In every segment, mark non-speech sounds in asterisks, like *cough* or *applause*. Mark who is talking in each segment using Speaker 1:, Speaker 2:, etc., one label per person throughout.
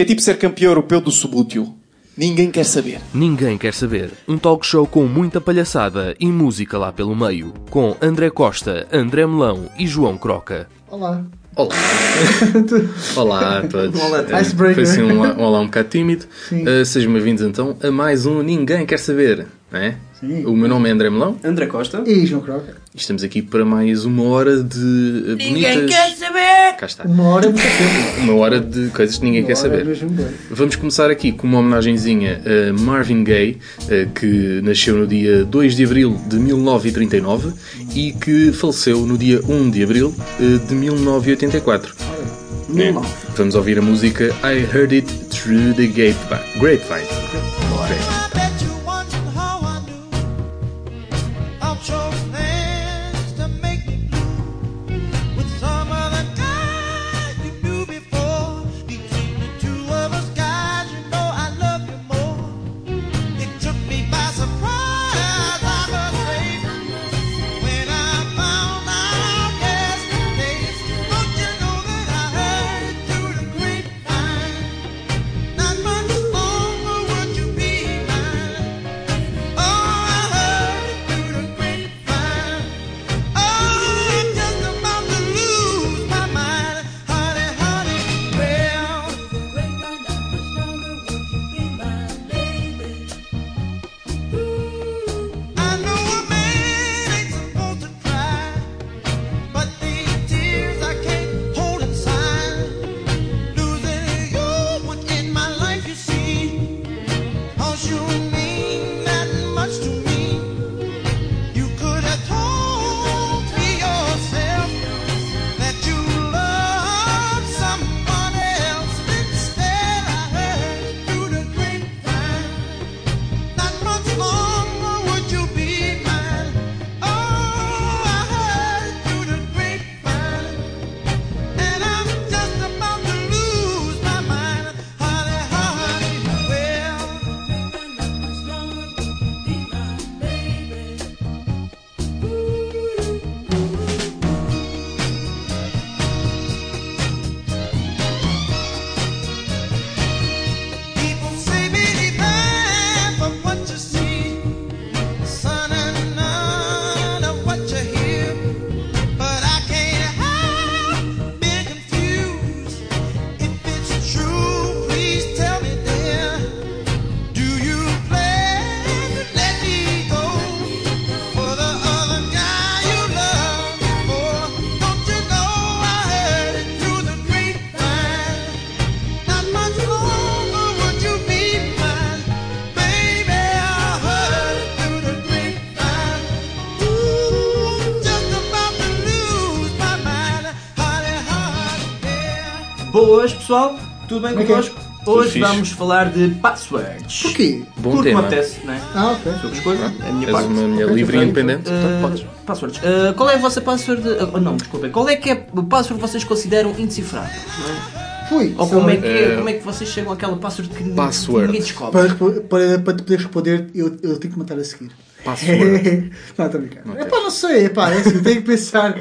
Speaker 1: Que é tipo ser campeão europeu do subútil. Ninguém quer saber.
Speaker 2: Ninguém quer saber. Um talk show com muita palhaçada e música lá pelo meio. Com André Costa, André Melão e João Croca. Olá.
Speaker 3: Olá.
Speaker 4: *laughs* olá
Speaker 3: a todos. Olá a eh, Icebreaker.
Speaker 4: Foi assim um, um olá um bocado tímido. Uh, sejam bem-vindos então a mais um Ninguém Quer Saber. É? O meu nome é André Melão.
Speaker 1: André Costa.
Speaker 3: E João Croca.
Speaker 4: Estamos aqui para mais uma hora de eh, ninguém bonitas.
Speaker 5: Ninguém quer saber! Cá está.
Speaker 3: Uma hora de é Uma hora de coisas que ninguém uma quer saber.
Speaker 4: Vamos começar aqui com uma homenagenzinha a Marvin Gaye, eh, que nasceu no dia 2 de abril de 1939 e que faleceu no dia 1 de abril eh, de 1984. Né? Vamos ouvir a música I Heard It Through the Grapevine. Grapevine.
Speaker 5: pessoal? Tudo bem okay. É é? Hoje fixe. vamos falar de passwords.
Speaker 3: Porquê?
Speaker 5: Bom Porque tema. me não
Speaker 3: é? Ah, ok. Sou
Speaker 4: escolha, ah, é a minha
Speaker 5: és parte.
Speaker 4: uma minha okay. livre e independente, uh, eh, podes.
Speaker 5: Passwords. Uh, qual é a vossa password... Uh, não, desculpem. Qual é que é o password que vocês consideram indecifrável?
Speaker 3: Fui.
Speaker 5: Ou como é, que, é, eh, como é que vocês chegam àquela password que password. ninguém
Speaker 3: descobre? Para, para, para te poderes responder, eu, eu tenho que matar a seguir. Password. *laughs* não, estou brincando. É pá, não sei, é pá, é assim, tenho que pensar.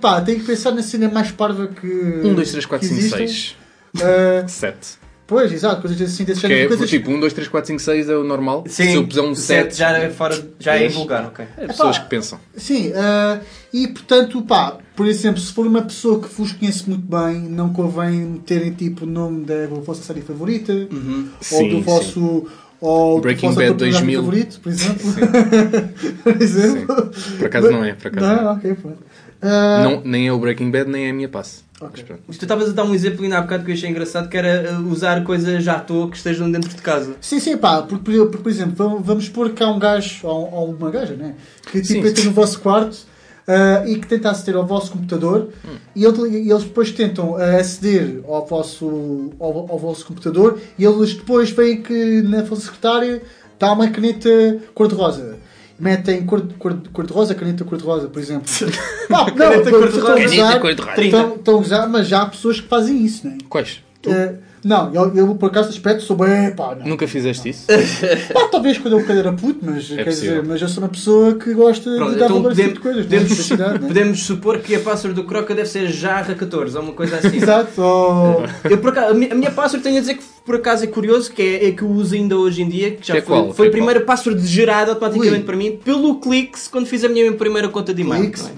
Speaker 3: Pá, tenho que pensar na cena mais parva que. 1, 2, 3, 4, 5, 6.
Speaker 4: Uh, ah, 7.
Speaker 3: Pois, exato, coisas assim
Speaker 4: desse género.
Speaker 3: Que é, coisas...
Speaker 4: Tipo, 1, 2, 3, 4, 5, 6 é o normal.
Speaker 5: Sim, se
Speaker 4: eu puser um 7,
Speaker 5: já é, fora, já é vulgar, ok. É
Speaker 4: pessoas Epá, que pensam.
Speaker 3: Sim, uh, e portanto, pá, por exemplo, se for uma pessoa que vos conhece muito bem, não convém meterem tipo o nome da vossa série favorita
Speaker 4: uhum. ou
Speaker 3: sim, do vosso. Sim. Ou Breaking Bad 2000 favorito, por exemplo. *laughs* por exemplo. Sim. Por
Speaker 4: acaso
Speaker 3: não é, por acaso. Não, não. É. ok, pronto.
Speaker 4: Uh... Não, nem é o Breaking Bad, nem é a minha passe. Okay.
Speaker 5: tu estavas a dar um exemplo ainda há bocado que eu achei engraçado, que era ah, usar coisas já à toa que estejam dentro de casa.
Speaker 3: Sim, sim, pá, porque, porque por exemplo, vamos, vamos pôr que há um gajo, ou, ou uma gaja, né? Que tipo entra no vosso quarto uh, e que tenta aceder ao vosso computador hum. e, ele, e, eles depois tentam aceder ao vosso, ao, ao vosso computador e eles depois veem que na vossa secretária está uma caneta cor-de-rosa metem cor-de-rosa, caneta cor-de-rosa, por exemplo. *laughs* Pá, não, caneta cor-de-rosa. Estão a usar, mas já há pessoas que fazem isso, não é?
Speaker 4: Quais?
Speaker 3: Uh, não, eu, eu, por acaso aspecto sou bem pá. Não,
Speaker 4: Nunca fizeste não. isso?
Speaker 3: *laughs* Pá, talvez quando eu bocado era puto, mas, é quer possível. dizer, mas eu sou uma pessoa que gosta Pronto, de dar então valor de coisas. É?
Speaker 5: Podemos, né? podemos supor que a pássaro do Croca deve ser Jarra 14 ou uma coisa assim. *laughs*
Speaker 3: Exato.
Speaker 5: Ou... Eu, por acaso, a minha, minha pássaro tenho a dizer que por acaso é curioso, que é, é que eu uso ainda hoje em dia, que já que é foi, é qual, foi que é password gerada automaticamente Ui. para mim, pelo Clix, quando fiz a minha primeira conta de e-mail. Clix,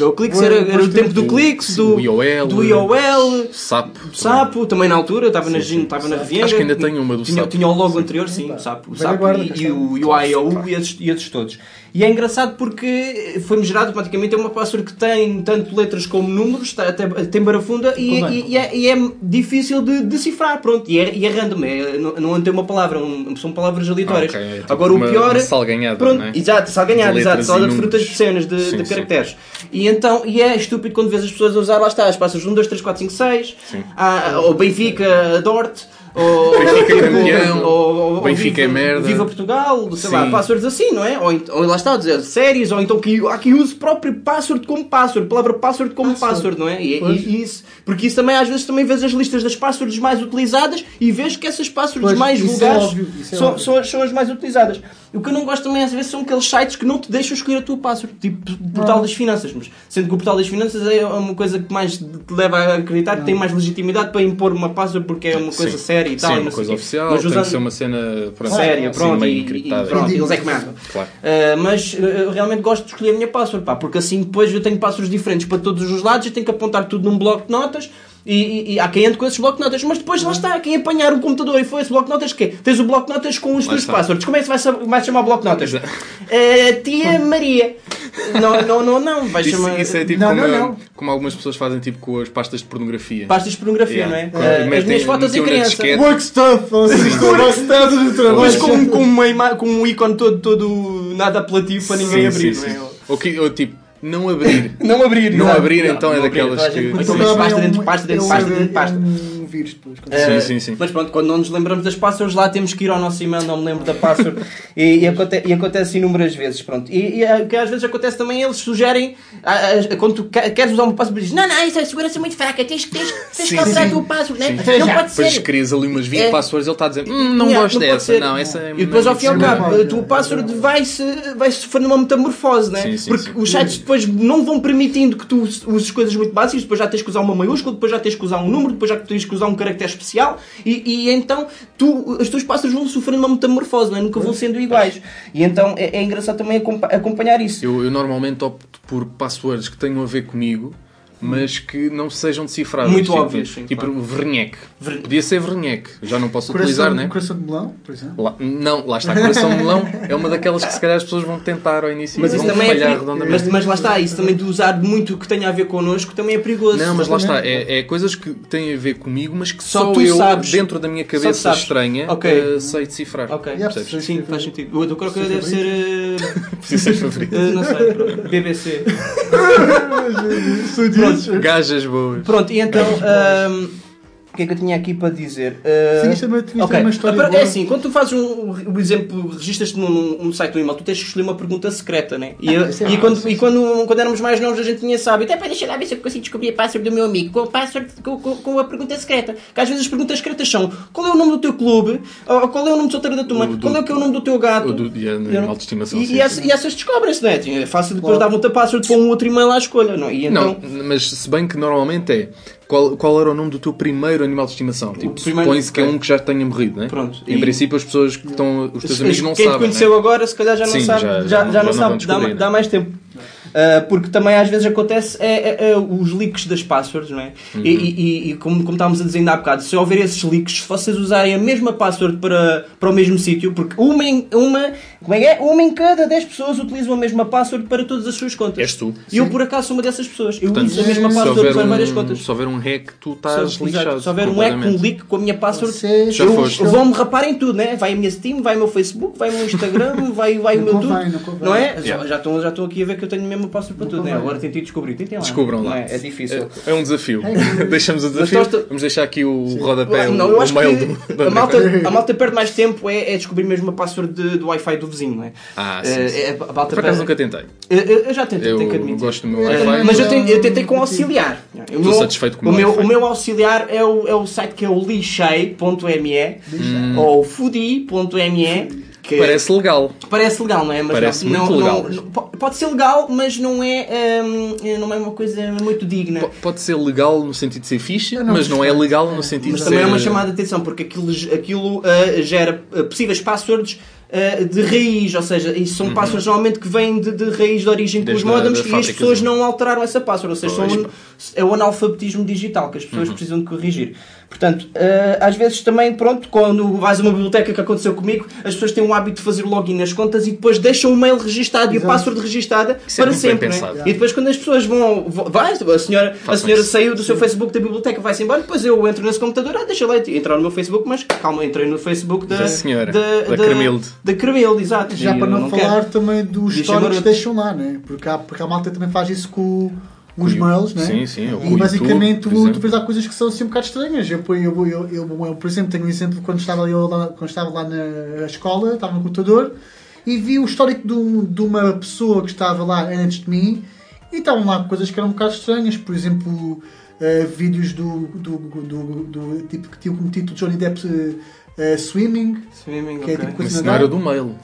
Speaker 5: é? O Clix era, era, o tempo do Clix, do, do IOL,
Speaker 4: do Sapo.
Speaker 5: Sapo, também, na altura, estava na, na Viena.
Speaker 4: Acho que ainda tenho uma do
Speaker 5: Sapo. Tinha o logo sim. anterior, sim, o Sapo, sapo e, e, o, IOU e e esses todos. E é engraçado porque foi-me gerado automaticamente. É uma password que tem tanto letras como números, tá, até, tem barafunda e, e, e, é, e, é, difícil de decifrar. Pronto, e é, e é random, é, não, não é tem uma palavra, um, são palavras aleatórias. Ah, okay.
Speaker 4: É tipo Agora
Speaker 5: uma,
Speaker 4: o pior. Uma salganhada, pronto, não é? Exato,
Speaker 5: salganhada, exato, só de frutas de cenas, de, sim, de caracteres. E então, e é estúpido quando vês as pessoas a usar, lá está, as passas 1, 2, 3, 4, 5, 6, sim. a, ah, Benfica, Dort ou
Speaker 4: Benfica campeão,
Speaker 5: ou, ou, ou
Speaker 4: Benfica
Speaker 5: viva,
Speaker 4: é merda.
Speaker 5: Viva Portugal, sei Sim. lá, passwords assim, não é? Ou, ou lá está a dizer séries, ou então que há quem use próprio password como password, palavra password como password, password não é? E, e, isso, porque isso também às vezes também vês as listas das passwords mais utilizadas e vês que essas passwords pois, mais é vulgares é óbvio, é são, são, são as mais utilizadas. E o que eu não gosto também às vezes são aqueles sites que não te deixam escolher a tua password, tipo portal não. das finanças, mas sendo que o portal das finanças é uma coisa que mais te leva a acreditar que tem mais legitimidade para impor uma password porque é uma coisa Sim. séria e tal.
Speaker 4: Sim, uma coisa oficial, mas usando... tem que ser uma cena
Speaker 5: pronto, séria,
Speaker 4: assim,
Speaker 5: pronto,
Speaker 4: e, e,
Speaker 5: pronto, eles é que Claro.
Speaker 4: Uh,
Speaker 5: mas eh, eu realmente gosto de escolher a minha password, pá, porque assim depois eu tenho passwords diferentes para todos os lados, eu tenho que apontar tudo num bloco de notas e, e, e há quem ande com esses bloco de notas, mas depois lá está, quem apanhar o computador e foi esse bloco de notas, quê? Tens o bloco de notas com os teus passwords. Como é que vai, vai chamar bloco de notas? Uh, *laughs* tia Maria. Não, não, não, não. Vai isso,
Speaker 4: chamar... isso é tipo não, como, não, não. como algumas pessoas fazem tipo com as pastas de pornografia.
Speaker 5: Pastas de pornografia, yeah. não é? uh, as minhas fotos em
Speaker 3: criança. Work stuff,
Speaker 5: Mas com, com, uma, *laughs* com um ícone todo, todo nada apelativo para ninguém sim, abrir, sim, sim. não é? Ou, que, ou
Speaker 4: tipo *laughs* Não abrir.
Speaker 5: não abrir,
Speaker 4: Não
Speaker 5: então,
Speaker 4: é abrir, então não é daquelas daqueles
Speaker 5: que... Então pasta dentro de pasta, dentro de pasta, dentro de pasta vírus
Speaker 3: depois. É,
Speaker 4: sim, sim, sim.
Speaker 5: Mas pronto, quando não nos lembramos das passwords, lá temos que ir ao nosso e-mail, não me lembro da password. *laughs* e, e, e, acontece inúmeras vezes. Pronto. E, e eh, que às vezes acontece também, eles sugerem, a, a, a, quando tu queres usar uma password, dizes: Não, não, isso é segurança muito fraca, tens, tens, tens que alterar a tua password, né?
Speaker 4: não pode ser. Depois escreves ali umas 20 é. passwords, ele está a dizer: hum, Não yeah, gosto não dessa, não, essa
Speaker 5: é E depois, ao fim e ao cabo, a tua password vai-se vai sofrer numa metamorfose, né? Sim, sim, Porque os sites depois não vão permitindo que tu uses coisas muito básicas, depois já tens que usar uma maiúscula, depois já tens que usar um número, depois já tens que usar usar um caractere especial e, e então tu, as tuas passas vão sofrendo uma metamorfose, não é? nunca vão sendo iguais. E então é, é engraçado também acompanhar isso.
Speaker 4: Eu, eu normalmente opto por passwords que tenham a ver comigo mas que não sejam decifradas. Muito tipo, óbvias. Sim, tipo claro. Ver... Podia ser Vernec já não posso coração, utilizar, né?
Speaker 3: Coração de melão, por
Speaker 4: exemplo? Lá, não, lá está. Coração de melão é uma daquelas que se calhar as pessoas vão tentar ao início mas e vão é redondamente.
Speaker 5: Mas, mas, lá está, isso também de usar muito o que tenha a ver connosco também é perigoso.
Speaker 4: Não, mas lá está, é, é coisas que têm a ver comigo, mas que só, só eu, sabes. dentro da minha cabeça estranha, okay. uh, sei decifrar.
Speaker 5: Ok, yeah, percebes? Sim, faz sentido. O do Crocker deve ser. *laughs* Preciso ser eh, favorito. Eh, não sei, BBC. pronto. *laughs*
Speaker 4: gajas boas.
Speaker 5: Pronto, e então. O que é que eu tinha aqui para dizer?
Speaker 3: Uh... Sim, eh, isto também tinha okay. uma história. Para,
Speaker 5: é assim, quando tu fazes o, exemplo, registas-te num, num, site do e-mail, tu tens que escolher uma pergunta secreta, né? E, ah, eu, é e, é quando, e quando, quando éramos mais novos a gente tinha sábio. Até para deixar lá ver se eu consigo descobrir a password do meu amigo com a, password, com, com, com, a pergunta secreta. Porque às vezes as perguntas secretas são qual é o nome do teu clube, ou, qual é o nome do solteiro da tua mãe, qual é, que é o nome do teu gato. Do, e, a, e, sim, e, e essas descobrem-se, não é? é fácil depois claro. dar outra password para um outro e-mail à escolha, não? É?
Speaker 4: E então... Não, mas se bem que normalmente é qual, qual era o nome do teu primeiro animal de estimação? Tipo, supõe-se que é um que já tenha morrido, não é? Pronto. Em e... princípio, as pessoas que estão. Os teus amigos não
Speaker 5: quem sabem. Quem te conheceu
Speaker 4: né?
Speaker 5: agora, se calhar já não Sim, sabe. Já, já, já, já não, não sabe. Dá, né? dá mais tempo. Ah, porque também às vezes acontece é, é, é, os leaks das passwords, não é? Uhum. E, e, e, como, como estávamos a dizer ainda há bocado, se houver esses leaks, se vocês usarem a mesma password para, para o mesmo sítio, porque uma em, uma, como é que é? Uma em cada 10 pessoas utilizam a mesma password para todas as suas contas. És tu. E eu, por acaso, sou uma dessas pessoas. Eu uso a mesma password para um, várias contas.
Speaker 4: Se houver um hack, tu estás Só, lixado. Se houver
Speaker 5: um hack, um leak com a minha password, Vão me rapar em tudo, né? Vai a minha Steam, vai o meu Facebook, vai o meu Instagram, *laughs* vai, vai o meu tudo. Não, é? Yeah. Já, estou já aqui a ver que eu tenho mesmo não passo para tudo, né? Agora tentei descobrir. Tentem lá.
Speaker 4: Descubram lá. É, é difícil. É, é, um desafio. Deixamos o desafio. Vamos deixar aqui o Sim. rodapé, não, o, o
Speaker 5: mail do, a, malta, a malta perde mais tempo é, é descobrir mesmo a password de, do Wi-Fi do vizinho, não é? Ah, eh,
Speaker 4: sim. Uh, é, Por acaso nunca tentei.
Speaker 5: Eu, eu, já tentei, eu tenho que admitir.
Speaker 4: gosto do meu eh,
Speaker 5: Wi-Fi. mas eu, tentei, eu tentei com auxiliar.
Speaker 4: Estou meu, satisfeito com o meu
Speaker 5: O meu auxiliar é o, é o site que o lixei.me hum. ou fudi.me
Speaker 4: que parece legal.
Speaker 5: Parece legal, não é? Mas
Speaker 4: parece não, muito não, legal. Não,
Speaker 5: pode ser legal, mas não é, hum, eh, não é uma coisa muito digna. P
Speaker 4: pode ser legal no sentido de ser ficha, mas, mas não é legal no sentido mas de ser...
Speaker 5: Mas também é uma chamada
Speaker 4: de
Speaker 5: atenção, porque aquilo, aquilo uh, gera eh, possíveis passwords de raiz, ou seja, isso são uhum. passwords normalmente que vêm de, de raiz de origem com os modems e as pessoas não alteraram essa password, ou seja, são, é o analfabetismo digital que as pessoas uhum. precisam de corrigir. Portanto, eh, às vezes também, pronto, quando vais a uma biblioteca que aconteceu comigo, as pessoas têm o hábito de fazer login nas contas e depois deixam o mail registado Exato. e o password registada é para sempre. Né? E depois quando as pessoas vão, vai, a senhora, a senhora saiu do seu Facebook da biblioteca, vai-se embora, depois eu entro nesse computador, ah, deixa lá entrar no meu Facebook, mas calma, entrei no Facebook da,
Speaker 4: da senhora, da, da, Cremilde.
Speaker 5: Da Cremilde, exato.
Speaker 3: Já e para não, não falar quero. também dos históricos que deixam lá, né? Porque, porque a malta também faz isso com os mails, né? Sim, sim. E basicamente depois tu, tu coisas que são assim um bocado estranhas. Eu, eu, eu, eu, eu por exemplo, tenho um exemplo quando estava, ali, quando estava lá na escola, estava no computador e vi o histórico de, de uma pessoa que estava lá antes de mim e estavam lá coisas que eram um bocado estranhas. Por exemplo, uh, vídeos do, do, do, do, tipo que tinha como título Johnny Depp uh, Swimming. Swimming,
Speaker 4: que okay. é tipo coisa. Isso do mail.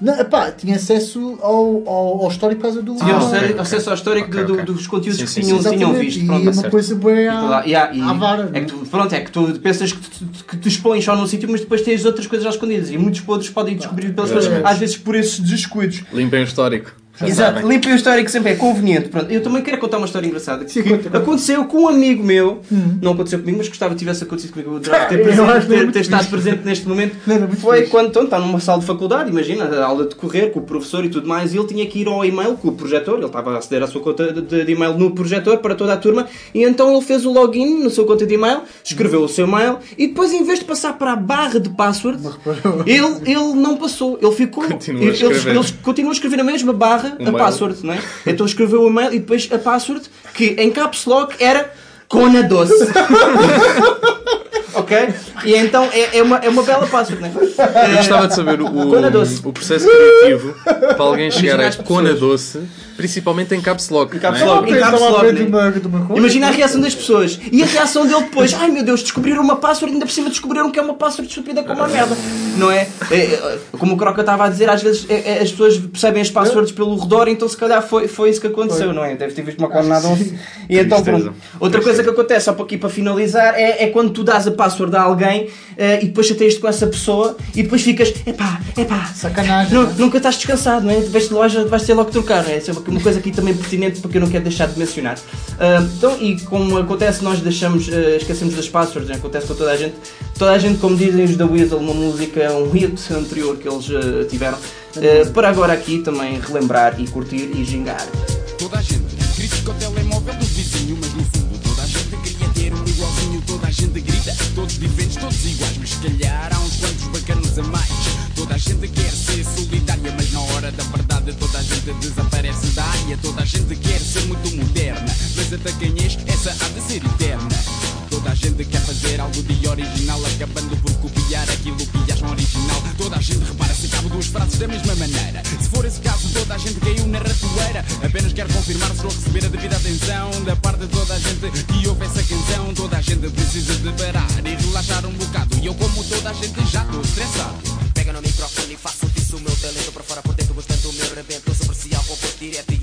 Speaker 3: Não, tinha acesso ao, ao, ao histórico por causa do. Tinha ah, acesso,
Speaker 5: okay, acesso ao histórico okay, do, dos conteúdos sim, que tinham, sim, tinham visto. Pronto, e é tá
Speaker 3: uma certo. coisa boa
Speaker 5: à, yeah, e à vara. É, é que tu, pronto, é que tu pensas que, tu, que te expões só num sítio, mas depois tens outras coisas às escondidas. E muitos podres podem descobrir é. pelas é. às vezes por esses descuidos.
Speaker 4: Limpem o
Speaker 5: histórico. Exato, limpem o histórico sempre é conveniente. Pronto, eu também quero contar uma história engraçada. Sim, aconteceu com um amigo meu, hum. não aconteceu comigo, mas gostava que tivesse acontecido comigo. Eu ah, ter, presente, ter, ter estado presente neste momento. Foi quando então, está numa sala de faculdade, imagina, a aula de correr com o professor e tudo mais, e ele tinha que ir ao e-mail com o projetor, ele estava a aceder à sua conta de, de e-mail no projetor para toda a turma, e então ele fez o login na sua conta de e-mail, escreveu o seu e-mail, e depois em vez de passar para a barra de password, ele, ele não passou, ele ficou.
Speaker 4: Continua ele,
Speaker 5: ele, ele continua a escrever a mesma barra um a password, não é? Então escreveu o e-mail e depois a password que em caps lock era Cona Doce. *laughs* ok? E então é, é, uma, é uma bela password, não é? Eu
Speaker 4: gostava de saber o, o processo criativo para alguém chegar a Cona Doce, principalmente em Caps Lock. Em é? Caps Lock, em caps lock né?
Speaker 5: Imagina a reação das pessoas e a reação dele depois: ai meu Deus, descobriram uma password, ainda por cima descobriram que é uma password estúpida como uma merda, não é? É, é? Como o Croca estava a dizer, às vezes as pessoas percebem as passwords pelo redor, então se calhar foi, foi isso que aconteceu, foi. não é? Deve ter visto uma condenada. E então, pronto. Outra coisa que acontece, só para aqui para finalizar, é, é quando tu dás a password a alguém uh, e depois chateias-te com essa pessoa e depois ficas, epá, epá. Sacanagem. Não, é? nunca estás descansado, não é? Vais de loja, vais ter logo trocar, não é? Isso é uma coisa aqui também pertinente porque eu não quero deixar de mencionar. Uh, então, e como acontece, nós deixamos, uh, esquecemos das passwords, né? acontece com toda a gente. Toda a gente, como dizem os da Weasel, uma música, um hit anterior que eles eh, tiveram. para agora aqui também relembrar e curtir e gingar. Toda a gente todos diferentes, todos iguais, mas se calhar há uns quantos bacanas a mais. Toda a gente quer ser solidária, mas na hora da verdade toda a gente desaparece da área. Toda a gente quer ser muito moderna, mas até quem és, essa há de ser eterna. Toda a gente quer fazer algo de original, acabando por copiar aquilo que acham original. Toda a gente repara os frases da mesma maneira. Se for esse caso, toda a gente caiu na ratoeira. Apenas quero confirmar se vou receber a devida atenção da parte de toda a gente que ouve essa canção. Toda a gente precisa de parar e relaxar um bocado. E eu, como toda a gente, já estou estressado. Pega no microfone e faço disso o meu talento para fora por dentro, mostrando o meu rebento. Supercial, vou direto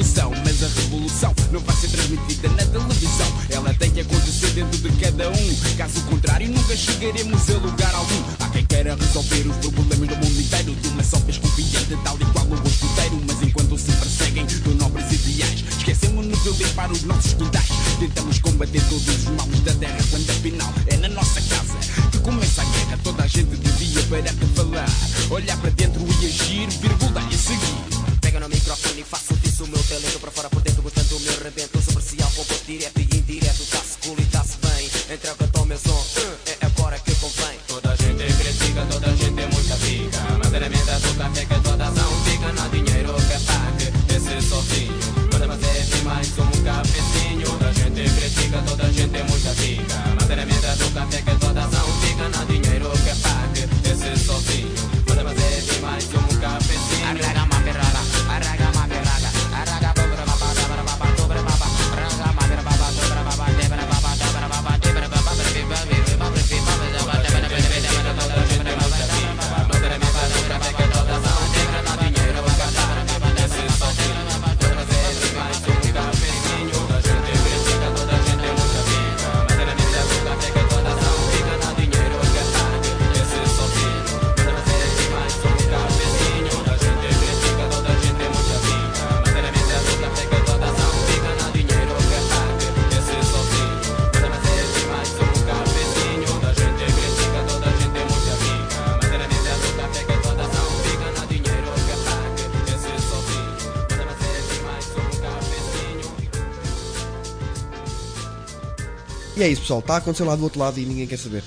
Speaker 5: was so mad.
Speaker 4: E é isso, pessoal. Está acontecendo lá do outro lado e ninguém quer saber.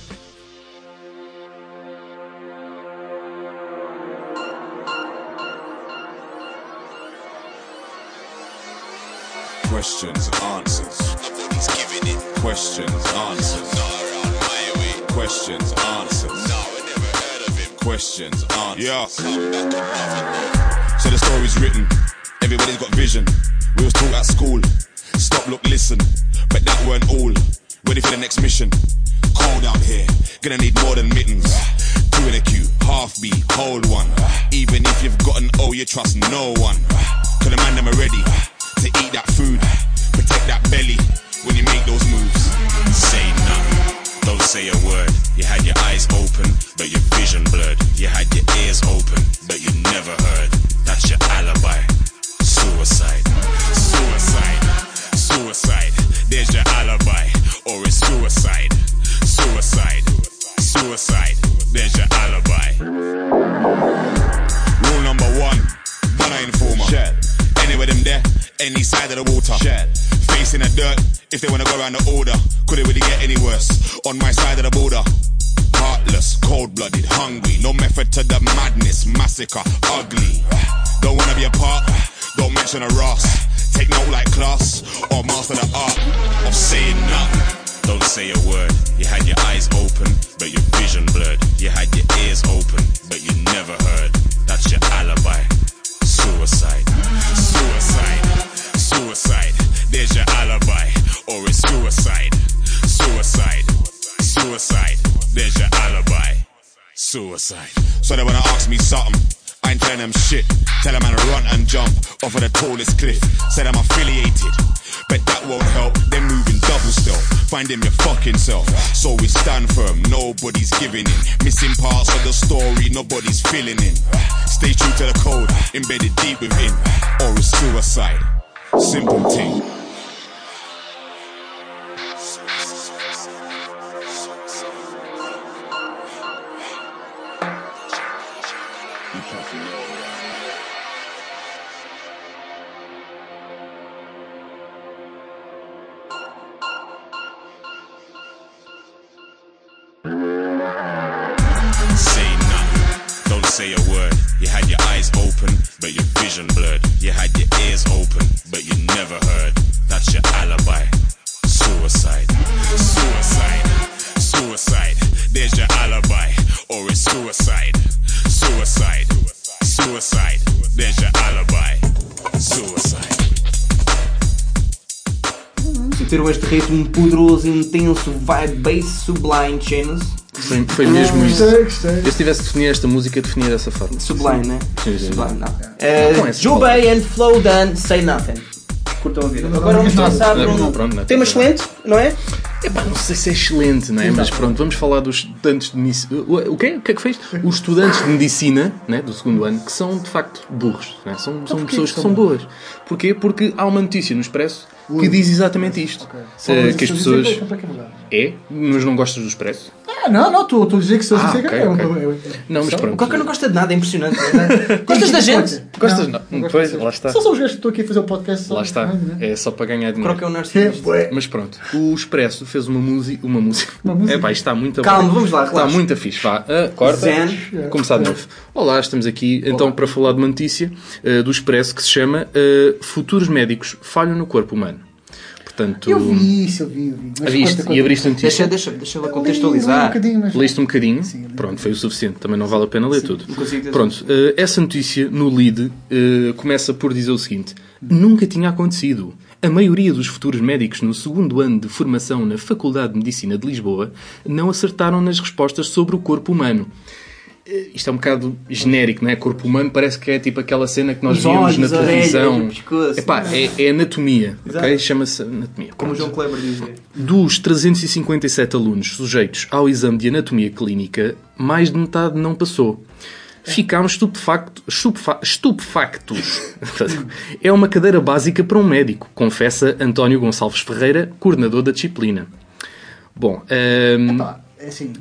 Speaker 4: him your fucking self. So we stand firm, nobody's giving in. Missing parts of the story, nobody's filling in. Stay true to the code, embedded deep within, or it's suicide. Simple thing. a word. You had your eyes open, but your vision blurred. You had your ears open, but you never heard. That's your alibi. Suicide, suicide, suicide. There's your alibi, or it's suicide, suicide, suicide. There's your alibi, suicide. Sentiram este ritmo um poderoso, intenso, vibe bass sublime, Chains? Foi, foi mesmo isso. Gostei, gostei. Eu se tivesse definir esta música, definia dessa
Speaker 5: forma. Sublime, né? Sim, Sublime, não. Uh, eh, and Flow Done, Say Nothing. Curtam a vida. Agora vamos é passar para um é tema excelente, não é?
Speaker 4: Epá, não sei se é
Speaker 5: excelente,
Speaker 4: não é? Então. Mas pronto, vamos falar dos estudantes de medicina. O quê? O que é que fez? Os estudantes de medicina, né, do segundo ano, que são de facto burros. Né? São, então são pessoas que são boas. Porquê? Porque há uma notícia no Expresso que diz exatamente isto. Okay. Eh, que as pessoas. É, mas não gostas do Expresso?
Speaker 3: Ah, não, não, estou a dizer que sou
Speaker 4: ah, sincero. Okay, okay. não, mas pronto. O
Speaker 5: Coca não gosta de nada, é impressionante. Né? *laughs* Gostas da gente?
Speaker 4: Gostas não? não. pois, lá está.
Speaker 3: Só são os gajos que estou aqui a fazer o podcast.
Speaker 4: Lá está. É, é só para ganhar dinheiro.
Speaker 5: Croca é um narcisista.
Speaker 4: É, mas pronto, o Expresso fez uma, música. Uma música. É pá, está muito
Speaker 5: Calma, vamos lá, relaxa. Está
Speaker 4: muito fixe. Vá, uh, corta. Zen. Começar de novo. Olá, estamos aqui Olá. então para falar de uma notícia uh, do Expresso que se chama uh, Futuros Médicos Falham no Corpo Humano portanto...
Speaker 3: Eu vi isso, eu vi, eu vi. Mas viste,
Speaker 4: conta, conta. e abriste um
Speaker 5: Deixa, deixa, deixa ela contextualizar. Li,
Speaker 4: um mas... Leste um bocadinho? Sim, Pronto, foi o suficiente. Também não vale a pena ler Sim, tudo. Pronto, uh, essa notícia no lead uh, começa por dizer o seguinte. Nunca tinha acontecido. A maioria dos futuros médicos no segundo ano de formação na Faculdade de Medicina de Lisboa não acertaram nas respostas sobre o corpo humano. Eh, isto é um bocado genérico, não é? Corpo humano parece que é tipo aquela cena que nós vimos víamos na televisão. pescoço, Epá, é? é, é anatomia, Exato. Chama-se anatomia.
Speaker 3: Como o João Kleber dizia.
Speaker 4: Dos 357 alunos sujeitos ao exame de anatomia clínica, mais de metade não passou. Ficámos estupefactos. *laughs* é uma cadeira básica para um médico, confessa António Gonçalves Ferreira, coordenador da disciplina. Bom, ehm, Epá,
Speaker 3: é assim,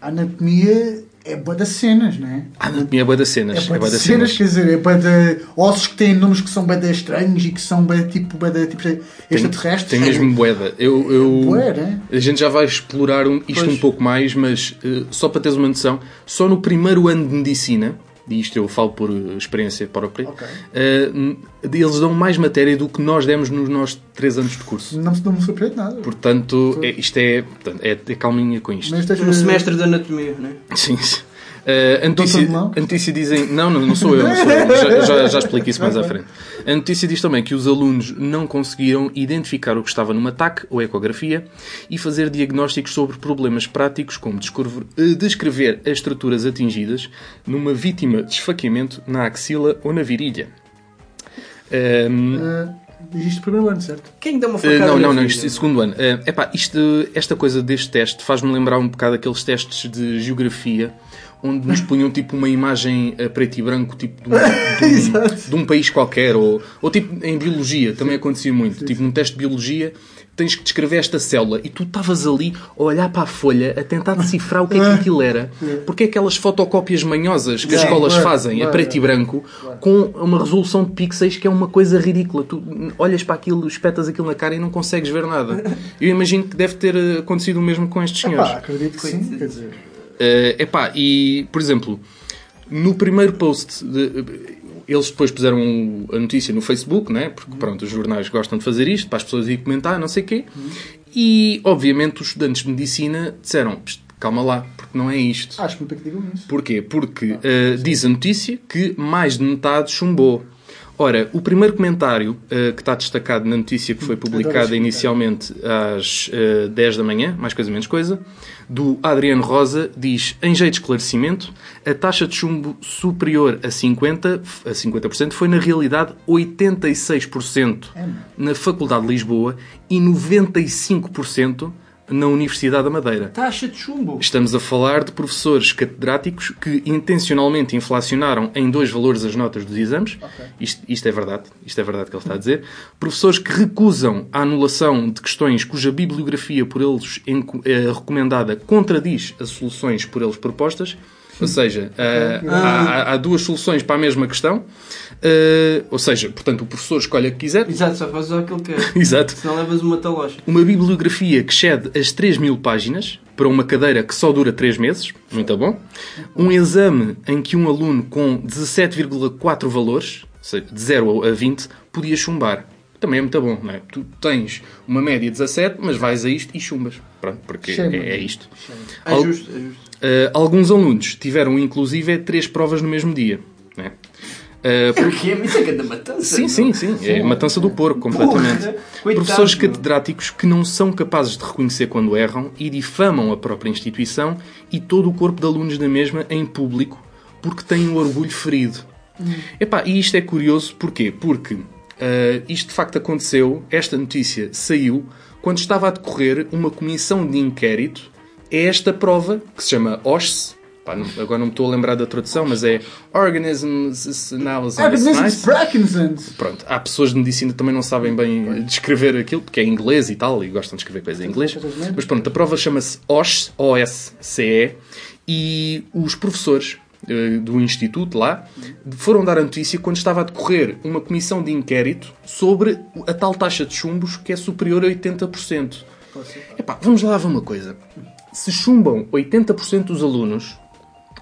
Speaker 3: a anatomia é boa das cenas, não é? A
Speaker 4: anatomia é boa das cenas. É boa das, é cenas,
Speaker 3: cenas, quer dizer, é boa de ossos que têm nomes que são boa estranhos e que são boa tipo, boa tipo extraterrestres.
Speaker 4: Tem, tem mesmo boeda. Eu, eu,
Speaker 3: é boa, é? A
Speaker 4: gente já vai explorar um, isto pois. um pouco mais, mas uh, só para teres uma noção, só no primeiro ano de medicina e isto eu falo por eh, experiência própria, okay. uh, eles dão mais matéria do que nós demos nos nossos 3 anos de curso.
Speaker 3: Não, não me surpreende nada.
Speaker 4: Portanto, é, isto é, é, é calminha com isto. Mas
Speaker 5: tens... Um semestre de anatomia, não é?
Speaker 4: Sim, sim. Uh, a, notícia, a notícia dizem. Não, não, não sou eu, não sou eu. Já, já, já, explico isso mais à frente. A notícia diz também que os alunos não conseguiram identificar o que estava num ataque ou ecografia e fazer diagnósticos sobre problemas práticos, como eh, descrever as estruturas atingidas numa vítima de esfaqueamento na axila ou na virilha. Um, ehm, uh...
Speaker 3: Eh, isto primeiro ano, certo?
Speaker 5: Quem dá uma facada? Uh, não,
Speaker 4: não, não, isto,
Speaker 5: é
Speaker 4: segundo ano. Uh, epá, isto, esta coisa deste teste faz-me lembrar um bocado aqueles testes de geografia onde nos punham tipo uma imagem a eh, preto e branco tipo de um, *laughs* de um, de um país qualquer ou, ou tipo em biologia também acontecia muito tipo num teste de biologia tens que descrever esta célula e tu estavas ali a olhar para a folha a tentar decifrar o que é que ah. aquilo era porque é aquelas fotocópias manhosas que as escolas fazem é a preto e branco com uma resolução de pixels que é uma coisa ridícula tu olhas para aquilo espetas aquilo na cara e não consegues ver nada eu imagino que deve ter eh, acontecido o mesmo com estes senhores ah,
Speaker 3: acredito que sim quer dizer
Speaker 4: Uh, epá, e, por exemplo, no primeiro post... De, eles depois puseram a notícia no Facebook, né? porque uhum. pronto, os jornais gostam de fazer isto, para as pessoas irem comentar, não sei o quê. Uhum. E, obviamente, os estudantes de medicina disseram, calma lá, porque não é isto.
Speaker 3: Acho muito que digam
Speaker 4: isso. Porquê? Porque ah, uh, diz a notícia que mais de metade chumbou. Ora, o primeiro comentário uh, que está destacado na notícia que foi publicada inicialmente às uh, eh, 10 da manhã, mais coisa menos coisa, do Adriano Rosa, diz: em jeito de esclarecimento, a taxa de chumbo superior a 50%, a 50 foi na realidade 86% é. na Faculdade de Lisboa e 95% na Universidade da Madeira.
Speaker 3: Taxa de chumbo.
Speaker 4: Estamos a falar de professores catedráticos que intencionalmente inflacionaram em dois valores as notas dos exames. Okay. Isto, isto, é verdade. Isto é verdade que ele está a dizer. professores que recusam a anulação de questões cuja bibliografia por eles eh, recomendada contradiz as soluções por eles propostas. Ou seja, uh, há, há, duas soluções para a mesma questão. Uh, ou seja, portanto, o professor escolhe o que quiser.
Speaker 3: Exato, só fazes aquilo que quer.
Speaker 4: É. *laughs* Exato.
Speaker 3: Senão levas uma talocha.
Speaker 4: Uma bibliografia que excede as 3 mil páginas para uma cadeira que só dura 3 meses. Muito bom. Um exame em que um aluno com 17,4 valores, de 0 a 20, podia chumbar também é muito bom, não é? Tu tens uma média de 17, mas vais a isto e chumbas. Pronto, porque é, é, isto.
Speaker 3: É justo, é justo.
Speaker 4: Uh, alguns alunos tiveram, inclusive, três provas no mesmo dia. Né?
Speaker 5: Uh, porque... é é grande matança.
Speaker 4: Sim, é? sim, sim. É matança do porco, completamente. Porra, Professores catedráticos que não são capazes de reconhecer quando erram e difamam a própria instituição e todo o corpo de alunos da mesma em público porque têm o orgulho ferido. Hum. Epá, e isto é curioso porquê? Porque uh, isto de facto aconteceu, esta notícia saiu quando estava a decorrer uma comissão de inquérito é esta prova, que se chama OSCE, Pá, agora não me estou a lembrar da tradução, mas é Organisms Analysis.
Speaker 3: Organisms
Speaker 4: Pronto, há pessoas de medicina que também não sabem bem descrever aquilo, porque é inglês e tal, e gostam de escrever coisas em inglês. Mas pronto, a prova chama-se OSCE, O-S-C-E, e os professores eh, do instituto lá foram dar a notícia quando estava a decorrer uma comissão de inquérito sobre a tal taxa de chumbos que é superior a 80%. Epá, vamos lá ver uma coisa se chumbam 80% dos alunos,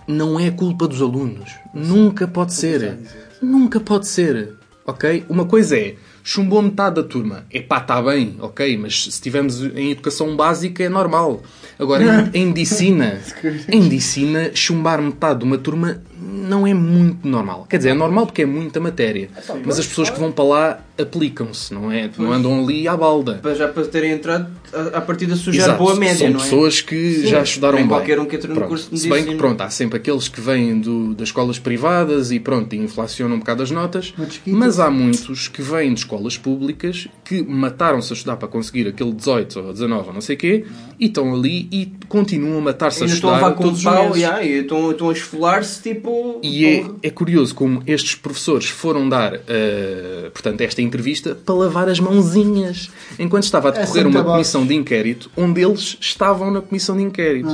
Speaker 4: não é culpa dos alunos. Nunca pode ser. Nunca pode ser. Ok? Uma coisa é, chumbou metade da turma. Epá, está bem, ok, mas se estivermos em educação básica é normal. Agora, *laughs* em, em medicina, em medicina, chumbar metade de uma turma não é muito normal. Quer dizer, é normal porque é muita matéria. É Sim, mas as pessoas que vão para lá aplicam-se, não é? Não andam ali à balda. Para
Speaker 5: já para terem entrado a, partir da sujar boa média,
Speaker 4: São
Speaker 5: não
Speaker 4: é? pessoas que Sim. já estudaram bem.
Speaker 5: qualquer um que entra no pronto. curso
Speaker 4: de medicina. Se bem que, pronto, há sempre aqueles que vêm do, das escolas privadas e pronto, inflacionam um bocado as notas. Mas há muitos que vêm de escolas públicas que mataram-se a estudar para conseguir aquele 18 ou 19 ou não sei o quê e estão ali e continuam a matar-se a estudar. todos os
Speaker 5: meses. e estão a esfolar-se tipo bom.
Speaker 4: E bom. É, é, curioso como estes professores foram dar, uh, portanto, esta entrevista para lavar as mãozinhas enquanto estava a é decorrer uma comissão de inquérito onde eles estavam na comissão de inquérito.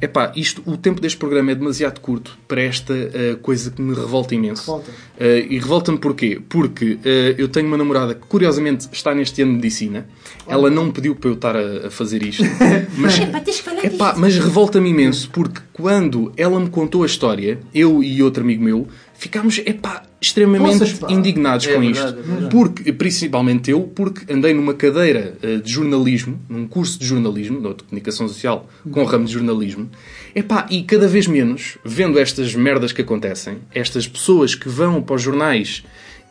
Speaker 4: É ah, pá, isto, o tempo deste programa é demasiado curto para esta uh, coisa que me revolta imenso. Revolta. Uh, e revolta-me porquê? Porque eu tenho uma namorada que, curiosamente, está neste ano de medicina. Ela não me pediu para eu estar a, a fazer isto. *laughs* mas, Epá, mas revolta-me imenso porque quando ela me contou a história eu e outro amigo meu, ficámos epá, extremamente Poças, indignados é com isto. É porque, principalmente eu, porque andei numa cadeira eh, de jornalismo, num curso de jornalismo, de comunicação social, com o ramo de jornalismo, epá, e cada vez menos, vendo estas merdas que acontecem, estas pessoas que vão para os jornais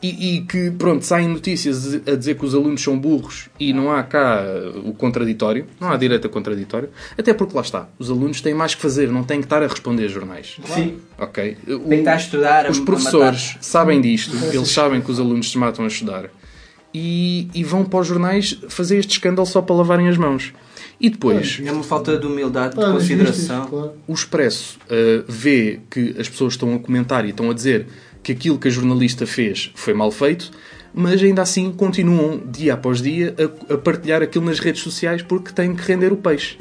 Speaker 4: e, e, que, pronto, saem notícias a dizer que os alunos são burros e não há cá uh, o contraditório, não há direito a contraditório, até porque lá está, os alunos têm mais que fazer, não têm que estar a responder a jornais.
Speaker 5: Sim.
Speaker 4: Ok?
Speaker 5: O, Tem que estar a estudar.
Speaker 4: Os
Speaker 5: a,
Speaker 4: professores sabem disto, eles sabem que os alunos se matam a estudar e, e vão para os jornais fazer este escândalo só para lavarem as mãos. E depois.
Speaker 5: É uma falta de humildade, de é consideração. O
Speaker 4: Expresso uh, vê que as pessoas estão a comentar e estão a dizer que aquilo que a jornalista fez foi mal feito, mas ainda assim continuam dia após dia a, a partilhar aquilo nas redes sociais porque têm que render o peixe.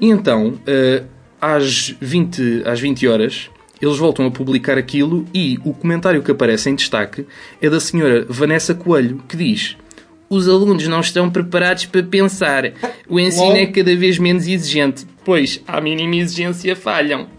Speaker 4: E então, uh, às, 20, às 20 horas, eles voltam a publicar aquilo e o comentário que aparece em destaque é da senhora Vanessa Coelho, que diz: Os alunos não estão preparados para pensar. O ensino é cada vez menos exigente, pois, à mínima exigência, falham.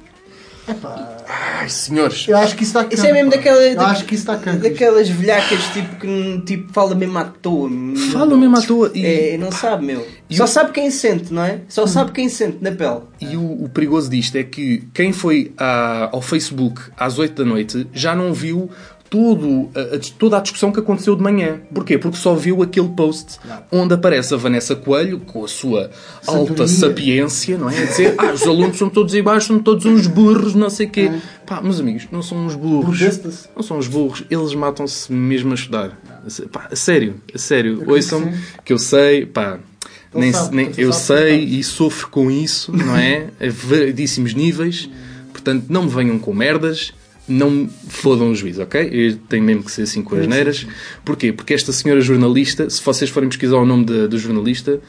Speaker 3: Ai, senhores.
Speaker 5: Eu acho que isso está cano, Isso é mesmo daquela. Eu da, acho que isso está cano, Daquelas velhacas tipo que tipo, fala mesmo à toa.
Speaker 4: Fala mesmo à toa. E... É,
Speaker 5: não sabe, meu. E Só o... sabe quem sente, não é? Só hum. sabe quem sente na pele.
Speaker 4: E o, o perigoso disto é que quem foi à, ah, ao Facebook às 8 da noite já não viu tudo a, toda a discussão que aconteceu de manhã. Porquê? Porque só viu aquele post onde aparece a Vanessa Coelho com a sua alta sapiência, não é? A dizer, ah, os alunos são todos iguais, são todos uns burros, não sei o quê. É. Pá, meus amigos, não são uns burros. Não são uns burros, eles matam-se mesmo a estudar. Pá, a sério, a sério. Eu Ouçam, que eu sei, pá, então nem, sabe, nem então eu sei e sofro com isso, não é? a variedíssimos níveis. Portanto, não me venham com merdas não fodam o juiz, ok? Eu tenho mesmo que ser assim com as neiras. Porquê? Porque esta senhora jornalista, se vocês forem pesquisar o nome da, do jornalista,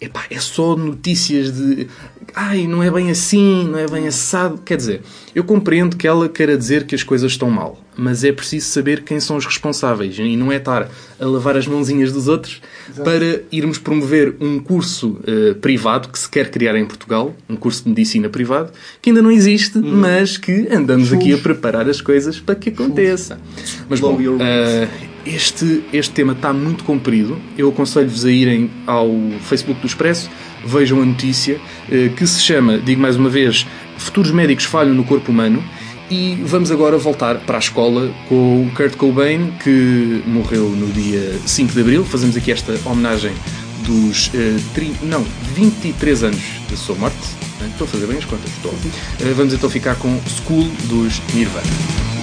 Speaker 4: epá, é só notícias de ai, não é bem assim, não é bem assado. Quer dizer, eu compreendo que ela queira dizer que as coisas estão mal mas é preciso saber quem são os responsáveis e não é estar a lavar as mãozinhas dos outros Exato. para irmos promover um curso uh, privado que se quer criar em Portugal, um curso de medicina privado, que ainda não existe, hum. mas que andamos aqui a preparar as coisas para que aconteça. Mas bom, bom uh, este, este tema está muito comprido. Eu aconselho-vos a irem ao Facebook do Expresso, vejam a notícia uh, que se chama, digo mais uma vez, Futuros Médicos Falham no Corpo Humano e vamos agora voltar para a escola com o Kurt Cobain, que morreu no dia 5 de abril. Fazemos aqui esta homenagem dos uh, eh, tri... não, 23 anos da sua morte. Estou a fazer bem as contas, estou. Uh, vamos então ficar com School dos Nirvana.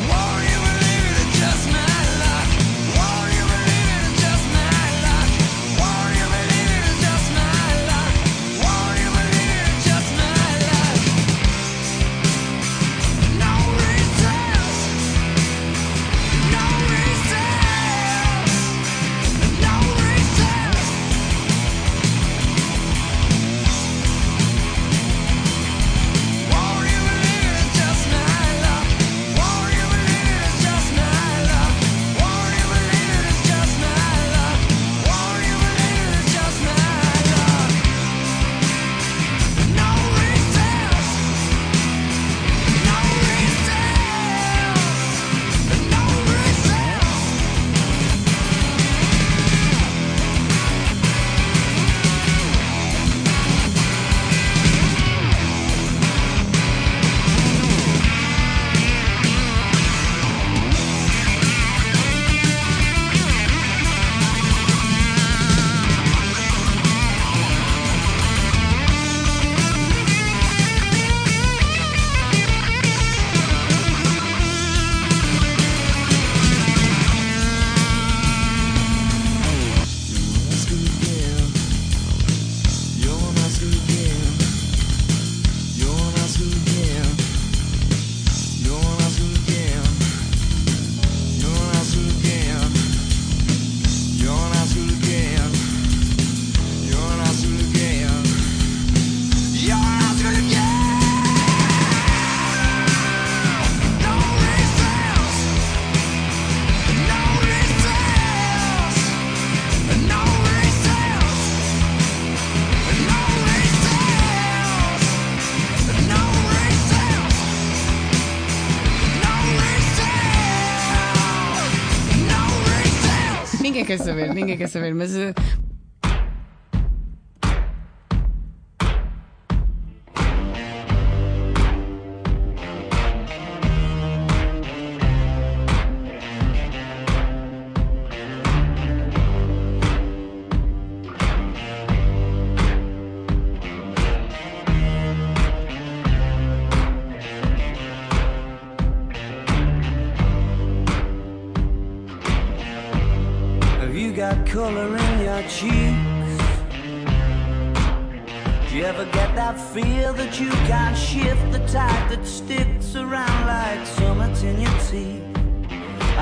Speaker 4: quer saber, ninguém quer saber. Mas, eh,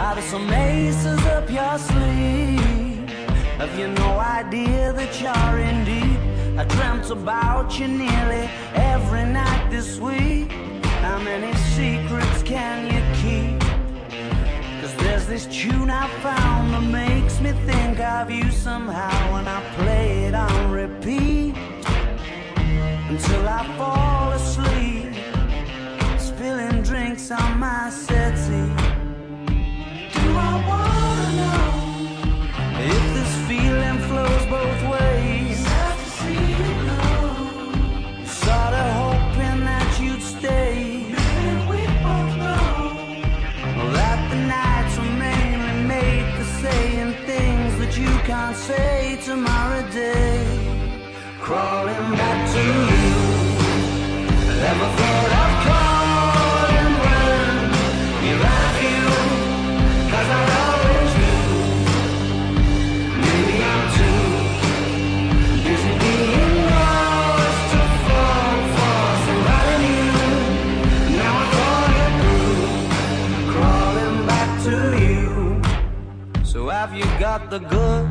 Speaker 4: Are there some aces up your sleeve Have you no idea that you're in deep? I dreamt about you nearly every night this week How many secrets can you keep? Cause there's this tune I found that makes me think of you somehow when I play it on repeat Until I fall asleep Spilling drinks on my settee say tomorrow day crawling back to you never thought I'd call and run me like you cause I always knew maybe I'm too busy being lost to fall for somebody new now I thought it through crawling back to you so have you got the good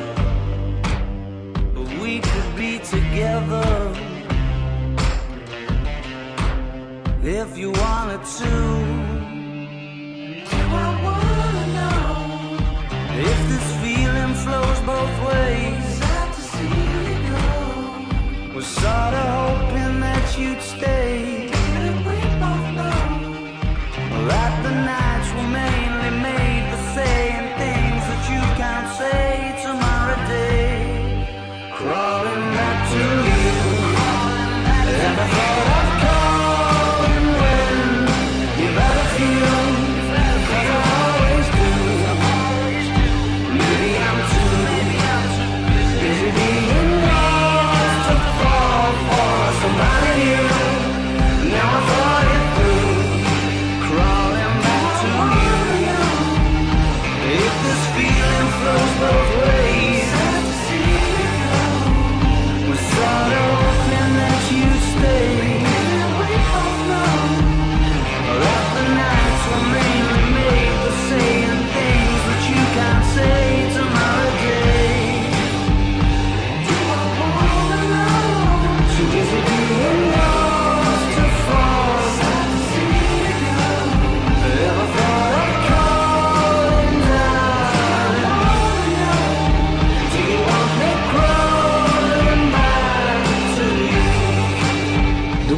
Speaker 4: together if you wanted to.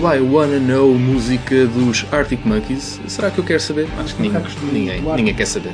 Speaker 4: I Wanna Know música dos Arctic Monkeys, será que eu quero saber? Acho que ninguém, ninguém, ninguém quer saber.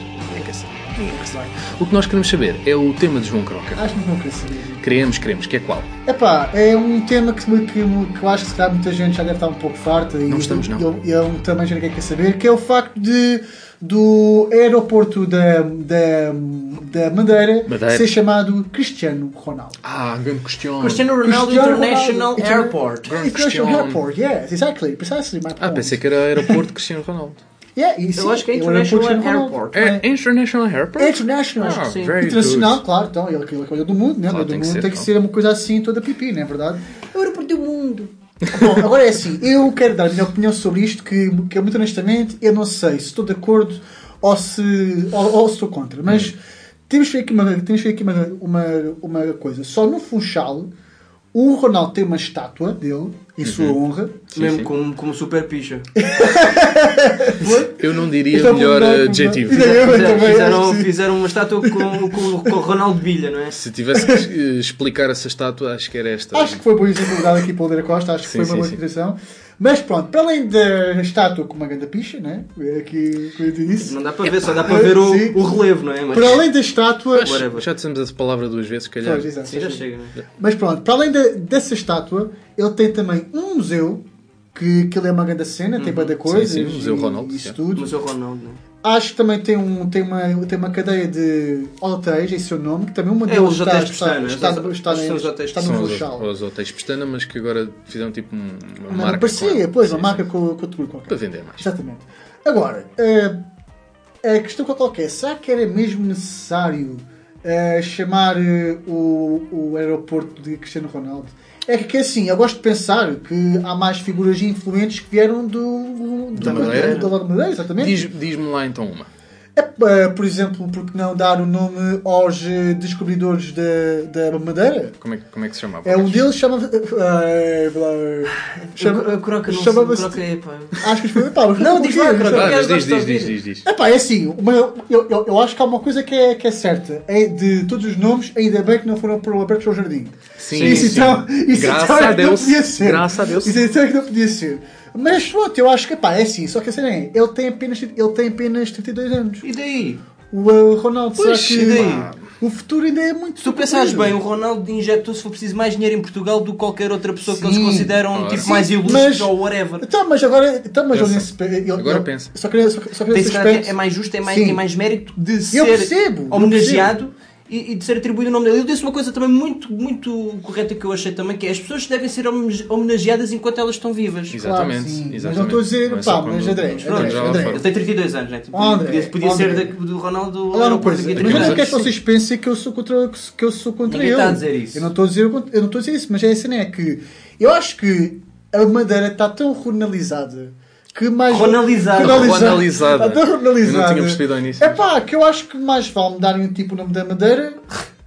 Speaker 4: O que nós queremos saber é o tema de João
Speaker 3: Croca. Acho que não queria saber.
Speaker 4: Queremos, queremos, que é qual?
Speaker 3: É pá, é um tema que, que, que eu acho que se calhar muita gente já deve estar um pouco farta. Não
Speaker 4: e, estamos, não. Eu,
Speaker 3: eu também já ninguém quer saber, que é o facto de do aeroporto da, da, da Madeira, Madeira, ser chamado Cristiano Ronaldo.
Speaker 4: Ah, grande Cristiano.
Speaker 5: Cristiano Ronaldo Cristiano International
Speaker 3: Ronaldo. Airport. International Airport, yes, exactly, precisely my ah, point.
Speaker 4: Ah, pensei que era aeroporto Cristiano Ronaldo.
Speaker 3: É,
Speaker 4: isso, eu acho
Speaker 3: que é International
Speaker 4: Airport. É,
Speaker 3: International
Speaker 4: Airport?
Speaker 3: International. Ah, sim. Internacional, então, assim, claro. Então, ele, é ele, ele do mundo, né? Claro, do tem mundo que tem que então. ser uma coisa assim, toda pipi, não né? é verdade? O aeroporto do mundo. Bom, agora é assim. Eu quero dar a minha opinião sobre isto, que, que é muito honestamente eu não sei se estou de acordo ou se, ou, ou se estou contra. Mas hum. temos que ver aqui, uma, temos aqui uma, uma, uma coisa. Só no Funchal, o Ronaldo tem uma estátua dele em sua uhum. honra.
Speaker 5: Sim, Mesmo sim. Como, como super picha.
Speaker 4: *laughs* Eu não diria então, melhor eh, adjetivo.
Speaker 5: Fizeram, fizeram, fizeram, uma estátua com, com, Ronaldo Bilha, não é?
Speaker 4: Se tivesse que eh, explicar essa estátua, acho que era esta.
Speaker 3: Acho que foi por isso que aqui o Dera Costa, acho que sim, foi uma boa inspiração. Mas pronto, para além da estátua com uma grande picha, né? É
Speaker 5: aqui, como disse. Não dá para ver, só dá para ver o, o relevo, não é? Mas...
Speaker 3: Para além da estátua.
Speaker 4: já dissemos essa palavra duas vezes, se calhar. Pois, exato, Sim, já chega,
Speaker 3: né? Mas pronto, para além de, dessa estátua, ele tem também um museu que aquilo é uma grande cena, uhum. tem banda coisa. Sim, sim, o
Speaker 5: Museu Ronaldo. Isso tudo. Museu Ronaldo, né?
Speaker 3: Acho que também tem, um, tem, uma, tem uma cadeia de hotéis, esse é o nome, que também uma delas é, os hotéis está, pestana, está, está,
Speaker 4: está, está, os hotéis está no Funchal. Os, os hotéis Pestana, mas que agora fizeram tipo uma, uma marca.
Speaker 3: Parecia, com, pois, uma marca com, com o Tuguro
Speaker 4: qualquer. Para vender mais.
Speaker 3: Exatamente. Agora, uh, a questão qual é? Será que era mesmo necessário uh, chamar uh, o, o aeroporto de Cristiano Ronaldo? É que, que assim, eu gosto de pensar que há mais figuras influentes que vieram do,
Speaker 4: do da, Madeira. Da, da Madeira, exatamente. Diz-me diz lá então uma.
Speaker 3: É, eh, por exemplo, porque não dar o nome aos eh, descobridores da, da madeira?
Speaker 4: Como é, como é que se chamava?
Speaker 3: É, um deles eh, ah, chama... Uh, chama croca não chama se croca é, Acho que foi... Pá, *laughs* não, diz lá, croca. É diz, diz, diz, diz, diz. É pá, é assim, uma, eu, eu, eu acho que há uma coisa que é, que é certa. É de todos os nomes, ainda bem que não foram abertos ao jardim. Sim, isso sim. Então, isso Graças então é a Deus. Graças a Deus. Isso então é que não podia ser. Mas pronto, eu acho que é isso. Assim, só que assim, ele tem apenas, ele tem apenas 32 anos.
Speaker 5: E daí?
Speaker 3: O uh, Ronaldo, pois, será que... E daí? O futuro ainda é muito.
Speaker 5: tu pensas bem, o Ronaldo injetou, se for preciso, mais dinheiro em Portugal do que qualquer outra pessoa Sim, que eles consideram tipo, claro. tipo, Sim, mais ilustre ou whatever.
Speaker 3: tá mas agora. Então, mas pensa. Nesse, eu,
Speaker 4: agora eu, pensa.
Speaker 3: Só queria, só, só queria
Speaker 5: é mais justo, é mais, tem é mais mérito de eu ser percebo, homenageado e, e, de ser atribuído o nome dele. Ele disse uma coisa também muito, muito correta que eu achei também, que é as pessoas devem ser homenageadas enquanto elas estão vivas. Exatamente. Claro, exatamente. Mas não estou a dizer, não é pá, mas André, André, Ele tem 32 anos, né? Tipo, André, podia, podia André. ser da, do
Speaker 3: Ronaldo. Olha uma mas eu não é que
Speaker 5: vocês
Speaker 3: pensem que eu sou contra, que eu sou contra tá ele. Está a dizer isso. Eu não estou a dizer, eu não estou a dizer isso, mas é assim, é que eu acho que a Madeira está tão regionalizada que mais. Ronalizada. Ronalizada. Adoro Ronalizada. Eu não tinha percebido ao início. É pá, que eu acho que mais vale me darem tipo o nome da Madeira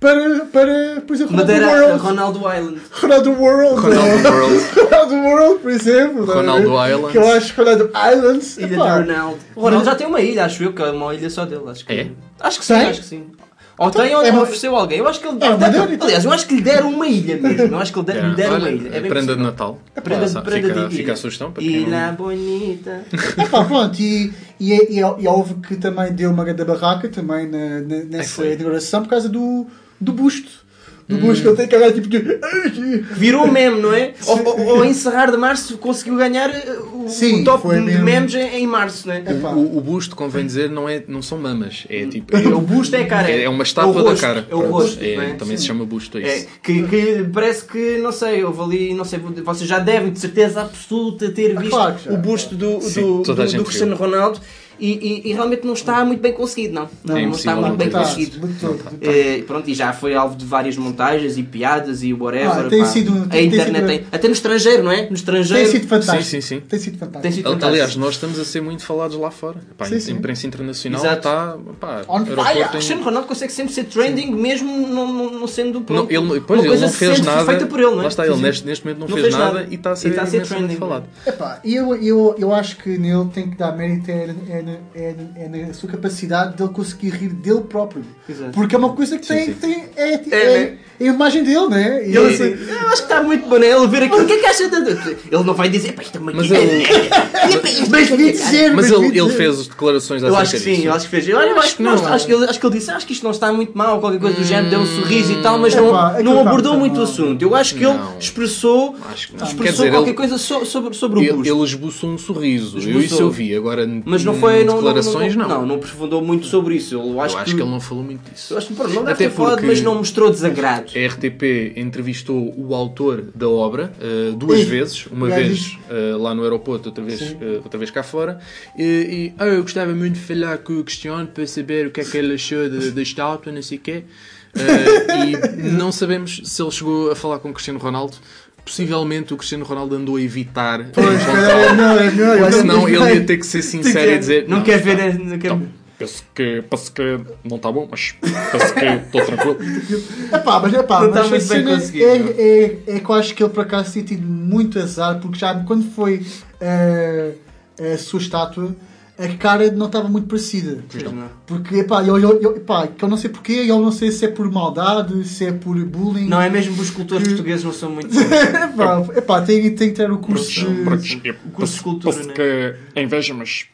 Speaker 3: para, para por exemplo,
Speaker 5: Madeira, World. Ronaldo Island.
Speaker 3: Ronaldo World. Ronaldo World. *laughs* Ronaldo World, por exemplo. Ronaldo Island. Que eu acho Ronaldo Islands. Ilha de
Speaker 5: Ronaldo. Ronaldo já tem uma ilha, acho eu, que é uma ilha só dele. Acho que é. Acho que sim, acho que sim. Ou então, tem onde é ofereceu alguém. Eu acho que ele é deve... Aliás, eu acho que lhe deram uma ilha mesmo. Eu acho que ele yeah. lhe é, deram Olha, uma ilha. É
Speaker 4: bem prenda possível. de Natal. prenda, Passa, prenda fica, de ilha. Fica a sugestão para quem... Ilha
Speaker 3: bonita. Epá, pronto. E, e, e, e houve que também deu uma grande barraca também na, na, é nessa é inauguração por causa do, do busto do busto que ele tem que agora tipo
Speaker 5: virou meme, não é? *laughs* ou ao, ao encerrar de março conseguiu ganhar eh, o, Sim, o top foi de memes é em março, né?
Speaker 4: O, o,
Speaker 5: o,
Speaker 4: busto, convém dizer, não, é, não são mamas. É hum. tipo. É, *laughs*
Speaker 5: o busto é a cara.
Speaker 4: É, é uma estátua rosto, da cara.
Speaker 5: É o rosto.
Speaker 4: É, né? Também Sim. se chama busto, é, é isso.
Speaker 5: Que, que, parece que, não sei, houve ali, não sei, vocês já devem de certeza absoluta ter é visto ah, claro já, o busto do, do, Sim, do, do Cristiano Ronaldo e, e, e, realmente não está muito bem conseguido, não. Não, é não está muito bem conseguido. Eh, pronto, e já foi alvo de várias montagens e piadas e whatever. Ah, tem pá. sido, tem, a tem internet Tem, até no estrangeiro, não é? No estrangeiro.
Speaker 3: Tem sido
Speaker 4: fantástico.
Speaker 3: Sim, sim, sim. Tem sido fantástico. Tem sido fantástico.
Speaker 4: Aliás, nós estamos a ser muito falados lá fora. Pá, sim, imprensa internacional Exato. está. Pá,
Speaker 5: On fire! Tem... Cristiano Ronaldo consegue sempre ser trending, sim. mesmo não, não, não sendo pronto. Não, ele, pois, uma ele não
Speaker 4: fez nada. Feita por ele, não é? Lá está, ele neste, neste momento não, não fez, nada, e está tá a ser, muito trending. Falado. eu,
Speaker 3: acho que nele tem que dar mérito é, é, na sua capacidade dele conseguir rir dele próprio. Exato. Porque é uma coisa que tem, sim, tem é, é, é, é né? a imagem dele, né? E
Speaker 5: ele, assim, eu acho que está muito bom, né? Ele ver aquilo. O que é que acha de... Ele não vai dizer, pá, isto é uma mas ele... *laughs*
Speaker 4: É mas mas, ele, ele fez as declarações
Speaker 5: Eu acho que sim, eu acho que fez. Eu, eu acho, que não, acho, que ele, acho que ele disse, ah, acho que isto não está muito mal, qualquer coisa do género, deu um sorriso e tal, mas não, não abordou muito o assunto. Eu acho que ele expressou, expressou qualquer coisa sobre, sobre o Busto.
Speaker 4: Ele esboçou um sorriso, eu isso eu vi. Agora,
Speaker 5: mas não foi também não, declarações, não, não, não. Não, aprofundou muito sobre isso. Eu acho, eu
Speaker 4: acho que, que, ele não falou muito disso.
Speaker 5: Eu acho não deve Até ter falado, mas não mostrou desagrado.
Speaker 4: A RTP entrevistou o autor da obra uh, duas vezes. Uma vez uh, lá no aeroporto, outra vez, uh, outra vez cá fora. E, e oh, eu gostava muito de falar com o Cristiano para saber o que é que ele achou da estátua, não sei o quê. e não sabemos se ele chegou a falar com o Cristiano Ronaldo possivelmente o Cristiano Ronaldo andou a evitar. Pois, calhar, não, é senão é ele ia ter que ser sincero e é. dizer: Não, não quer ver. Tá, não quer... Então, penso que, penso que não está bom, mas penso que estou tranquilo.
Speaker 3: É pá, mas é pá, não mas está muito bem conseguido. É, é, é, que eu acho que ele por acaso tinha tido muito azar, porque já quando foi uh, a sua estátua a é cara não estava muito parecida. Então. não. Porque, epá, eu, eu, eu, epá, que eu não sei porquê, eu não sei se é por maldade, se é por bullying.
Speaker 5: Não, é mesmo os escultores portugueses não são muito. *laughs*
Speaker 3: epá, epá, tem, tem que ter o curso.
Speaker 4: Mas, de, porque, o curso de escultura, porque, né? É inveja, mas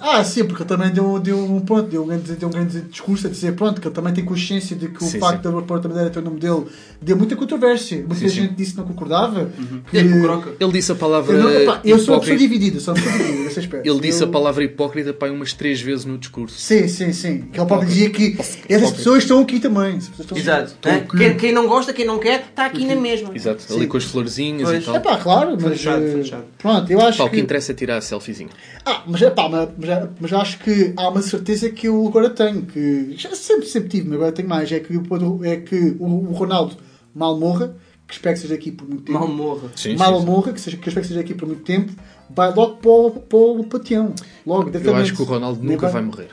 Speaker 3: ah, sim, porque ele também deu, deu, um, ponto, deu, um grande, deu um grande discurso a dizer pronto, que ele também tem consciência de que o facto da Porta Bandeira ter o nome dele deu muita controvérsia. Muita sim, gente disse que não concordava. Uhum. Que... Ele,
Speaker 4: é, ele, disse a palavra.
Speaker 3: Eu, não, pá, eu sou uma pessoa dividida, sou uma pessoa dividida essa
Speaker 4: aspecto. Ele disse
Speaker 3: eu...
Speaker 4: a palavra hipócrita pá, umas três vezes no discurso.
Speaker 3: Sim, sim, sim. Que ele pode dizer que essas pessoas estão aqui também. Estão
Speaker 5: Exato. É, aqui. Quem, quem, não gosta, quem não quer, está aqui na uhum. mesma.
Speaker 4: Exato. Ali com as florzinhas pois. e tal. É pá,
Speaker 3: claro, mas. Fechado, eh, fechado. Pronto, eu acho. Pá,
Speaker 4: o que interessa é tirar a selfiezinha. Ah, mas
Speaker 3: pá, mas, já, mas acho que há uma certeza que eu agora tenho, que já sempre, sempre tive, mas agora tenho mais, é que, o, é que o, o Ronaldo mal morra, que espero que seja aqui por muito
Speaker 5: tempo. Mal morra.
Speaker 3: Sim, mal sim, sim. morra, que, seja, que espero que seja aqui por muito tempo, vai logo para o, para o pateão. Logo,
Speaker 4: eu acho que o Ronaldo nunca vai morrer.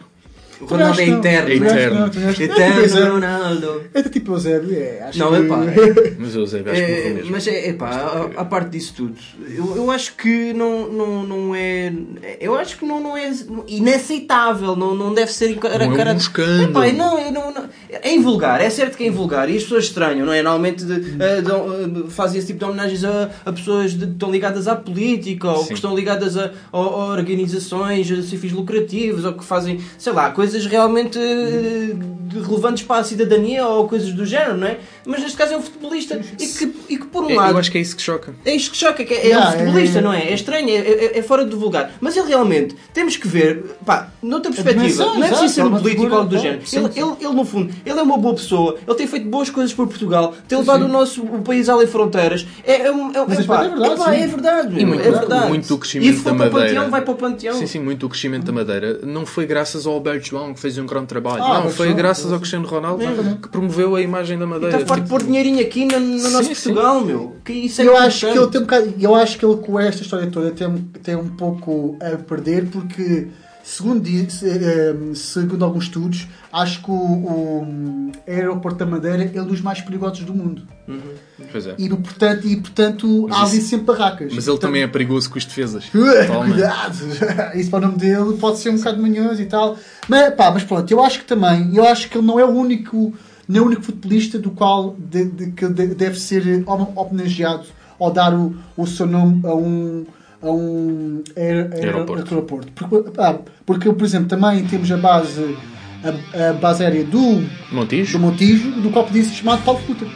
Speaker 4: Ronaldo é eterno. É
Speaker 3: eterno. eterno Ronaldo. É tipo o Zébio, é. Acho não, epá,
Speaker 5: é.
Speaker 4: é Mas
Speaker 3: o
Speaker 4: Zébio
Speaker 3: acho que é,
Speaker 4: mesmo. Mas
Speaker 5: é pá, a, a parte disso tudo, eu, eu acho que não, não, não é. Eu acho que não, não é inaceitável, não, não deve ser não é um escândalo. Epá, não, eu não, não, é invulgar, é certo que é invulgar e as pessoas estranham, não é? Normalmente de, de, eh, de, eh, fazem esse tipo de homenagens a, a pessoas que estão ligadas à política ou Sim. que estão ligadas a, a, a organizações, a fins lucrativos ou que fazem, sei lá, coisas coisas realmente eh, relevantes para a cidadania ou coisas do género, não é? mas neste caso é um futebolista. E que, e que por um é, eu, lado. Eu
Speaker 4: acho que é isso que choca.
Speaker 5: É isso que choca, que é, é yeah, um é futebolista, é... não é? É estranho, é, é, fora de vulgar. Mas ele realmente, temos que ver, pá, noutra perspectiva, não é preciso ser um político ou algo do género. Ele, ele, ele, no fundo, ele é uma boa pessoa, ele tem feito boas coisas por Portugal, tem levado o nosso o país além fronteiras. É, é, é, pá, é verdade. Pá, é verdade, e muito, é verdade. Muito o
Speaker 4: crescimento da Madeira. Panteão, vai para o Panteão. Sim, sim, muito o crescimento da Madeira. Não foi graças ao Alberto João que fez um grande trabalho. Ah, não, foi graças ao Cristiano Ronaldo que promoveu a imagem da Madeira. Tá
Speaker 5: Pode pôr dinheirinho aqui no, no sim, nosso Portugal, sim. meu.
Speaker 3: Que isso é eu acho que ele tem um bocado, eu acho que ele com esta história toda tem, tem um pouco a perder porque segundo, diz, ehm, segundo alguns estudos, acho que o, o, aeroporto da Madeira é um dos mais perigosos do mundo. Uhum. Pois é. E, portanto, e, portanto há ali sempre barracas.
Speaker 4: Mas ele também é perigoso com as defesas. *laughs*
Speaker 3: Cuidado! *laughs* Isso para o nome dele pode ser um bocado manhoso e tal. Mas, pá, mas pronto, eu acho que também, eu acho que ele não é o único nem o único futebolista do qual de, de, que deve ser homenageado ou dar o, o seu nome a um, a um aer, aer, aeroporto. aeroporto. Porque, ah, porque, por exemplo, também temos a base, a, a base aérea do
Speaker 4: Montijo,
Speaker 3: do, Montijo, do qual podia ser chamado Paulo Futter.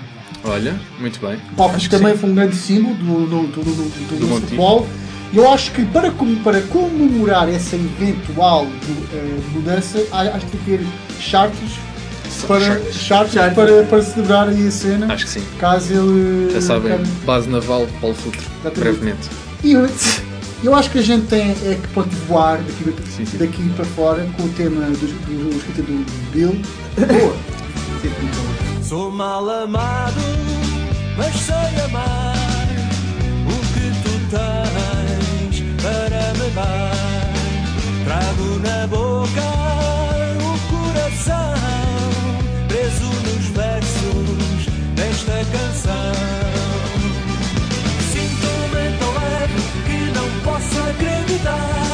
Speaker 4: Olha, muito
Speaker 3: bem. Paulo Futter também sim. foi um grande símbolo do, do, do, do, do futebol. Eu acho que para, para comemorar essa eventual eh, mudança, acho que que ter charters para, Para, para celebrar aí a cena.
Speaker 4: Acho que sim.
Speaker 3: Caso ele.
Speaker 4: Já sabem, base naval, Paulo Futre, brevemente. E eu,
Speaker 3: eu acho que a gente tem é que pode voar daqui, sim, sim. daqui para fora com o tema do, do, do do Bill. Boa! Sou mal amado, mas sei amar o que tu tens para me dar. Trago na boca o coração. esta canção. Sinto-me tão leve que não posso acreditar.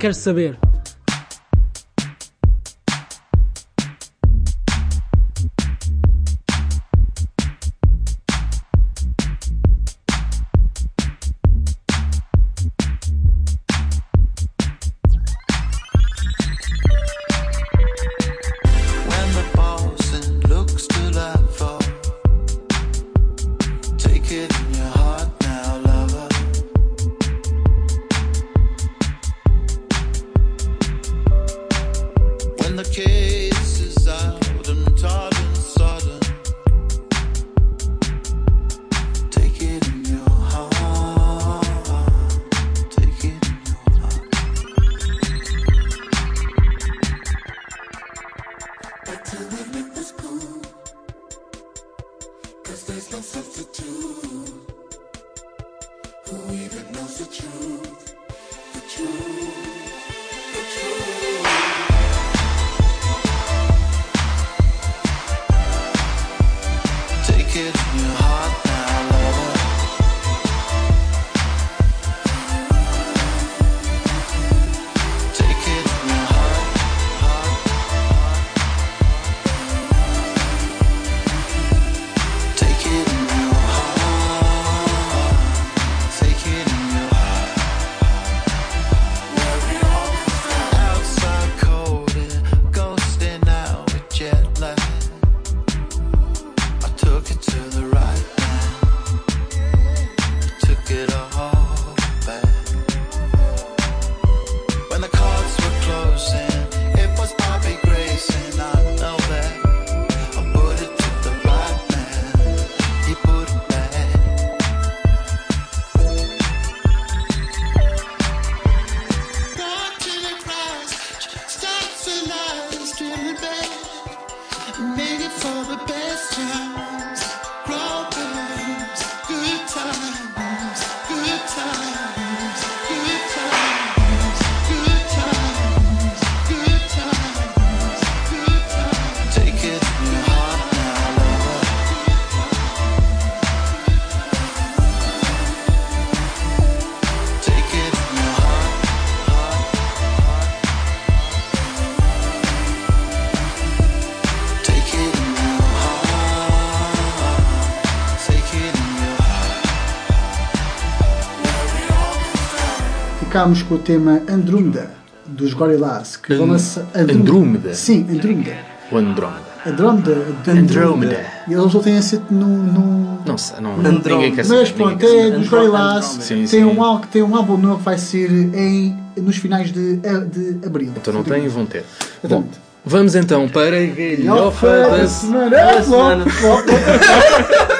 Speaker 6: quer saber. ficámos com o tema Andrômeda dos Gorillaz, que And, vão lançar. Andrômeda? Sim, Andrômeda. o Andrômeda. Andrômeda. Andrômeda. E eles têm acento no. no... Não sei, não, ninguém quer saber. Mas pronto, é dos Gorillaz. Tem, Um, tem um álbum novo que vai ser em, nos finais de, de abril. Então não tem e vão ter. Então. Bom, Vamos então para a galhofa da semana.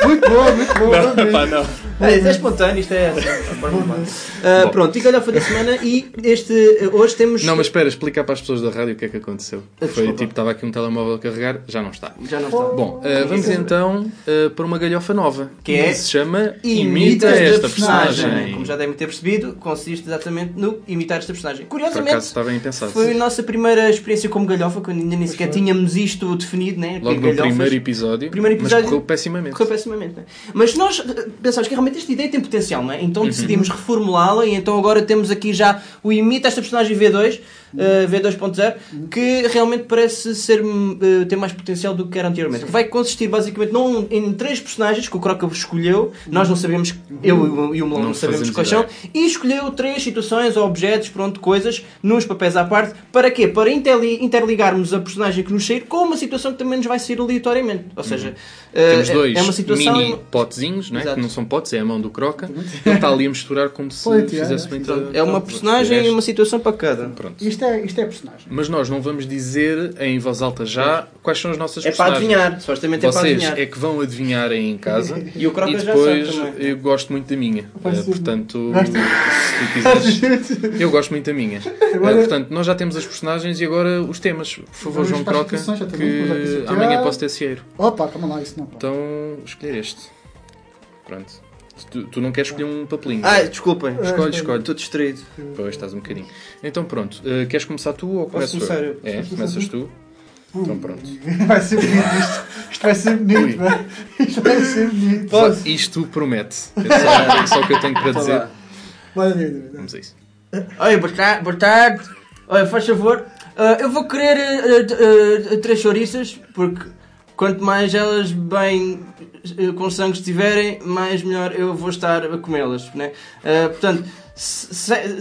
Speaker 6: Muito boa muito boa Não, pá, não. É, isto é espontâneo, isto é. uh, pronto, e galhofa da semana e este. Hoje temos. Não, mas espera, explicar para as pessoas da rádio o que é que aconteceu. Ah, foi tipo, estava aqui um telemóvel a carregar, já não está. Já não está. Bom, uh, vamos então uh, para uma galhofa nova. Que é? Se chama Imita, esta personagem. personagem. Como já devem ter percebido, consiste exatamente no imitar esta personagem. Curiosamente, acaso, está bem pensado. foi a nossa primeira experiência como galhofa, quando ainda nem sequer tínhamos isto definido, né? É Logo no primeiro episódio. Primeiro episódio. Mas correu pessimamente. Correu pessimamente, né? Mas nós eh, pensámos que realmente realmente esta ideia tem potencial, não é? Então uhum. decidimos reformulá-la e então agora temos aqui já o Imita esta personagem V2 eh, V2.0 que realmente parece ser, uh, ter mais potencial do que era anteriormente. Que vai consistir basicamente num, em três personagens que o Croca escolheu, nós não sabemos, eu e o Melão não sabemos quais são, e escolheu três situações ou objetos, pronto, coisas, nos papéis à parte, para quê? Para interligarmos a personagem que nos sair com uma situação que também nos vai sair aleatoriamente. Ou seja, uhum. Eh, temos é, dois é uma situação mini potezinhos, não é? que não são potes, é a mão do Croca, ele está ali a misturar como se é, fizesse muito uma é, uma personagem e uma situação para cada. Pronto isto é, isto é personagem. Mas nós não vamos dizer em voz alta já é. quais são as nossas é personagens. É para adivinhar, supostamente é para adivinhar. é que vão adivinhar aí em casa. *laughs* e o Croca e depois já eu gosto muito da minha. Uh, portanto, se tu *laughs* quiseres. eu gosto muito da minha. Agora... Uh, portanto, nós já temos as personagens e agora os temas. Por favor, João Croca, que, amanhã posso ter cieiro. Opa, calma lá, isso não Então, escolher este. Pronto. Tu, tu, não queres escolher um papelinho. Ah, desculpem. Escolhe, escolhe. Estou distraído. Pois, estás um bocadinho. Então pronto, uh, queres começar tu ou começo Posso começar eu? eu? É, começas tu. Então pronto. *laughs* Vai ser bonito isto. Isto vai ser bonito, vai. Isto vai ser bonito. Posso? Isto promete. É só, é o que eu tenho para dizer. Vamos a isso. Oi, boa tarde. Olha, Oi, faz favor. Uh, eu vou querer uh, três chouriças, porque Quanto mais elas bem eh, com sangue estiverem, mais melhor eu vou estar a comê-las. Né? Uh, portanto, se,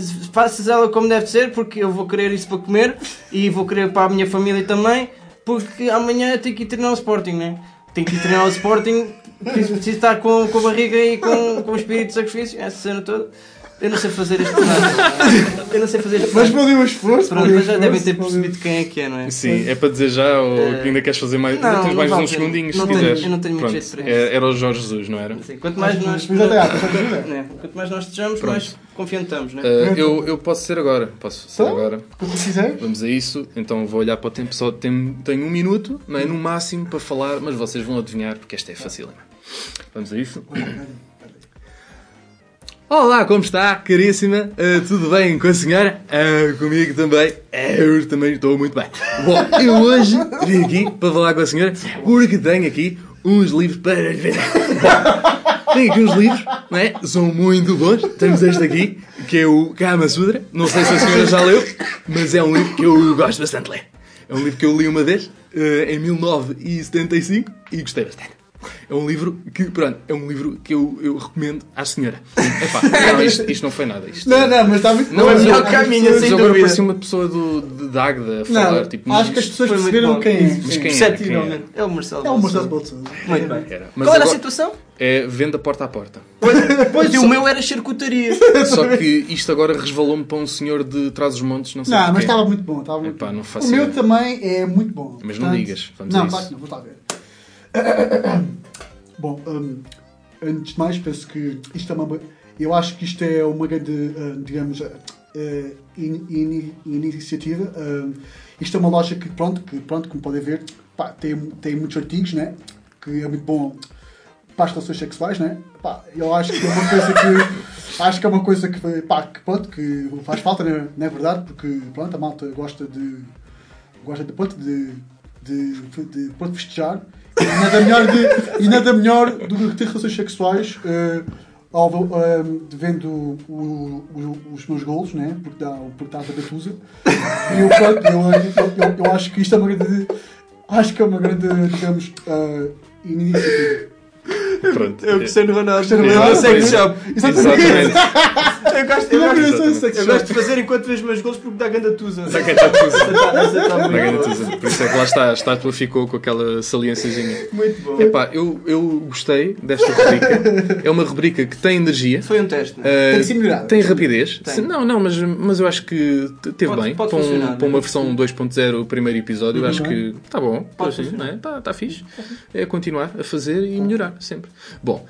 Speaker 6: se, faças ela como deve ser, porque eu vou querer isso para comer e vou querer para a minha família também, porque amanhã eu tenho que ir treinar o Sporting, né? Tenho que ir treinar o Sporting, preciso, preciso estar com, com a barriga e com, com o espírito de sacrifício, essa cena toda. Eu não sei fazer este prato. *laughs* Eu não sei fazer este prato. Mas podem um esforço. Pronto, mas já devem ter percebido quem é que é, não é? Sim, é para dizer já ou uh, que ainda queres fazer mais, não, tens mais uns segundinhos não se tenho, quiseres. Eu não tenho muito Pronto. jeito para é, isso. Era o Jorge Jesus, não era? Sim, quanto mais nós. *laughs* Né? Quanto mais nós estejamos, mais confiantamos, não né? eh, é? Uh, eu, eu posso ser agora. Posso ser então, agora. Como quiseres. Vamos a isso. Então vou olhar para o tempo. Só tenho, tenho um minuto, não é? No máximo para falar, mas vocês vão adivinhar porque esta é fácil. É? Vamos a isso. Olá, como está, caríssima? Uh, tudo bem com a senhora? Uh, comigo também. Eh, eu também estou muito bem. Bom, eu hoje vim aqui para falar com a senhora porque tenho aqui uns livros para lhe vender. tenho aqui uns livros, não é? São muito bons. Temos este aqui, que é o Kama Sutra. Não sei se a senhora já leu, mas é um livro que eu gosto bastante de ler. É um livro que eu li uma vez, uh, em 1975, e gostei bastante. É um livro que, pronto, é um livro que eu, eu recomendo à senhora. Epá, *laughs* não, isto, isto não foi nada. Isto, não, não, mas está muito não, bom. Não, é o caminho, mas sem agora dúvida. Assim parecia uma pessoa do, de, Agda a falar. Não, tipo, acho que as pessoas perceberam quem é. Mas quem é? Quem é? é o Marcelo É o Marcelo Bolsonaro. Muito bem. Era. Mas Qual era a situação? É venda porta a porta. *laughs* Pois, o meu era charcutaria. *laughs* Só que isto agora resvalou-me para um senhor de trás os montes, não sei Não, mas estava muito bom. Estava muito Epá, não o meu também é muito bom. Mas não digas. Vamos não, a isso. não, vou estar a ver. *coughs* Bom, um, antes de mais, penso que isto é uma. Eu acho que isto é uma grande, hum, digamos, uh, in, in, iniciativa. Uh, isto é uma loja que, pronto, que, pronto como podem ver, pá, tem, tem muitos artigos, né? Que é muito bom para as relações sexuais, né? Pá, eu acho que é uma coisa que *laughs* acho que é uma coisa que, pá, que, pronto, que faz falta, né? não é verdade? Porque pronto, a malta gosta de gosta de pronto, de, de, de, de pronto, festejar e nada é melhor, de, e nada é melhor do que ter relações sexuais uh, ao, eh, vendo o, o, os meus golos, né? porque dá o portal da Betusa. E eu, pronto, eu, eu, eu, acho que isto é uma grande. Acho que é uma grande, digamos, uh, iniciativa. Pronto. É o Cristiano é. Ronaldo. Cristiano Ronaldo. Exatamente. Exatamente. *laughs* eu gosto, eu, gosto, eu gosto de fazer enquanto vejo meus gols porque dá ganda tusa. Dá ganda tusa. Dá ganda tusa. Por isso é que lá está, a estátua ficou com aquela saliênciazinha. Muito bom. Epá, eu, eu gostei desta rubrica. É uma rubrica que tem energia. Foi um teste, né? uh, Tem que melhorado. Tem rapidez. Tem. Não, não, mas, mas eu acho que teve pode, bem. Pode para, um, para é? uma versão 2.0, o primeiro episódio, uhum. acho que está bom. Pode é? Está tá fixe. É continuar a fazer e melhorar sempre. Bom,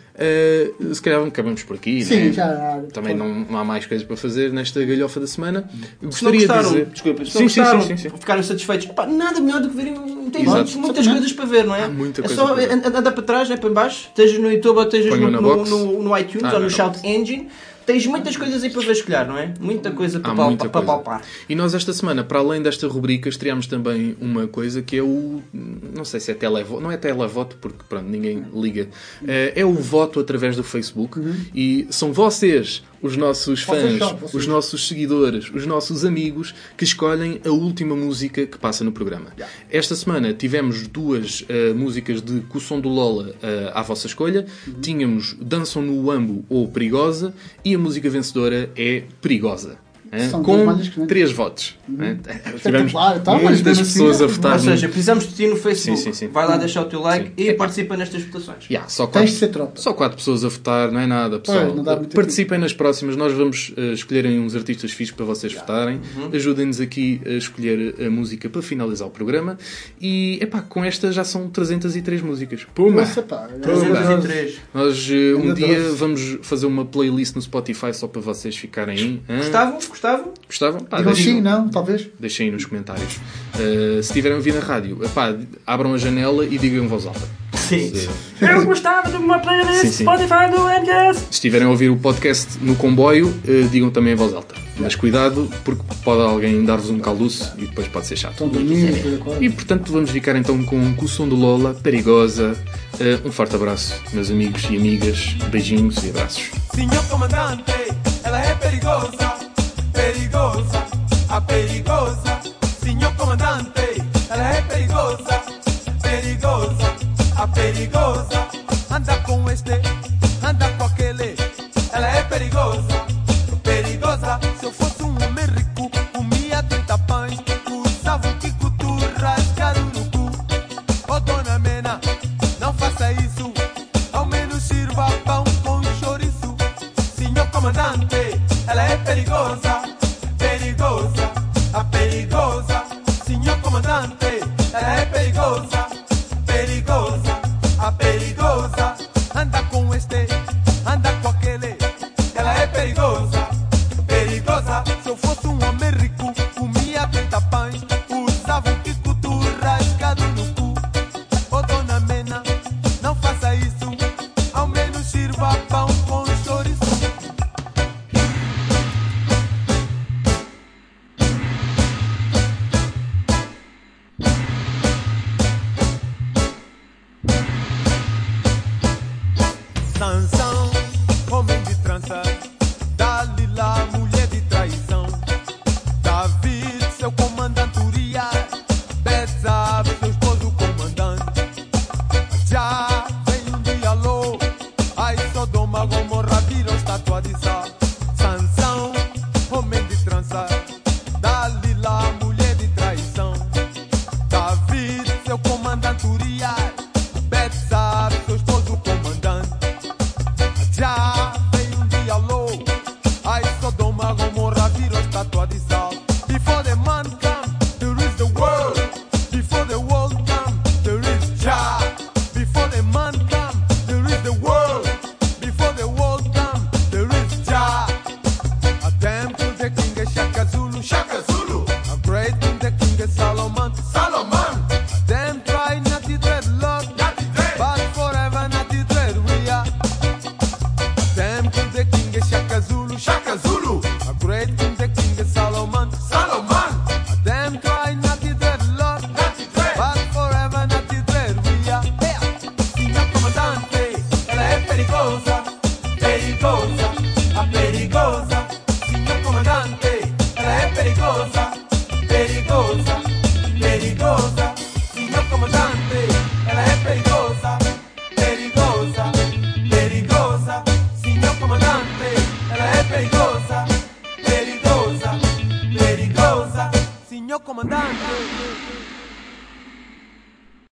Speaker 6: uh, se calhar acabamos por aqui. Sim, né? já. Também não há mais coisas para fazer nesta galhofa da semana. Eu se gostaria gostaram, de dizer... desculpa, se sim, gostaram, sim, sim, ficaram satisfeitos. nada melhor do que verem tem muitas, muitas coisas para ver, não é? muita é coisa. É só andar para trás, é para baixo, estejas no YouTube ou estejas no, no, no, no, iTunes ah, ou no Shout Engine tens muitas coisas aí para vasculhar, não é? Muita coisa para, palpar. E nós esta semana, para além desta rubrica, estreámos também uma coisa que é o. Não sei se é televoto, não é televoto, porque pronto, ninguém liga. Eh, é o voto através do Facebook uhum. e são vocês os nossos fãs, vocês são, vocês. os nossos seguidores, os nossos amigos que escolhem a última música que passa no programa. Yeah. Esta semana tivemos duas uh, músicas de Cução do Lola uh, à vossa escolha. Uhum. Tínhamos Dançam no Ambo ou Perigosa e a música vencedora é Perigosa. É? São com três votos. Uhum. É, é, tivemos tá? muitas assim, pessoas a votar. Ou seja, precisamos de ti no Facebook. Sim, sim, sim. Vai lá deixar o teu like e é participa nestas votações. Yeah, só, quatro, Tens de ser tropa. só quatro pessoas a votar, não é nada, pessoal. Pois, Participem tempo. nas próximas, nós vamos uh, eh, escolherem uns artistas fixos para vocês yeah. votarem. Uhum. Ajudem-nos aqui a escolher eh, a música para finalizar o programa. E epá, com esta já são 303 músicas. Puma! Nossa, pá, 303. Nós uh, um dia vamos fazer uma playlist no Spotify só para vocês ficarem. Gostavam? Gostavam? Gostavam? Pá, Digam sim, não, talvez. Deixem aí nos comentários. Uh, se tiverem ouvido na rádio, pá abram a janela e digam em voz alta. Sim. Eu gostava de uma playlist sim, sim. Spotify do NGS Se estiverem a ouvir o podcast no comboio, uh, digam também em voz alta. Mas cuidado, porque pode alguém dar-vos um calduço e depois pode ser chato. E portanto, vamos ficar então com o som de Lola, perigosa. Uh, um forte abraço, meus amigos e amigas. Beijinhos e abraços. Senhor comandante, ela é perigosa. perigosa, a perigosa, señor comandante, ela é perigosa, perigosa, a perigosa, anda com este, anda com aquel.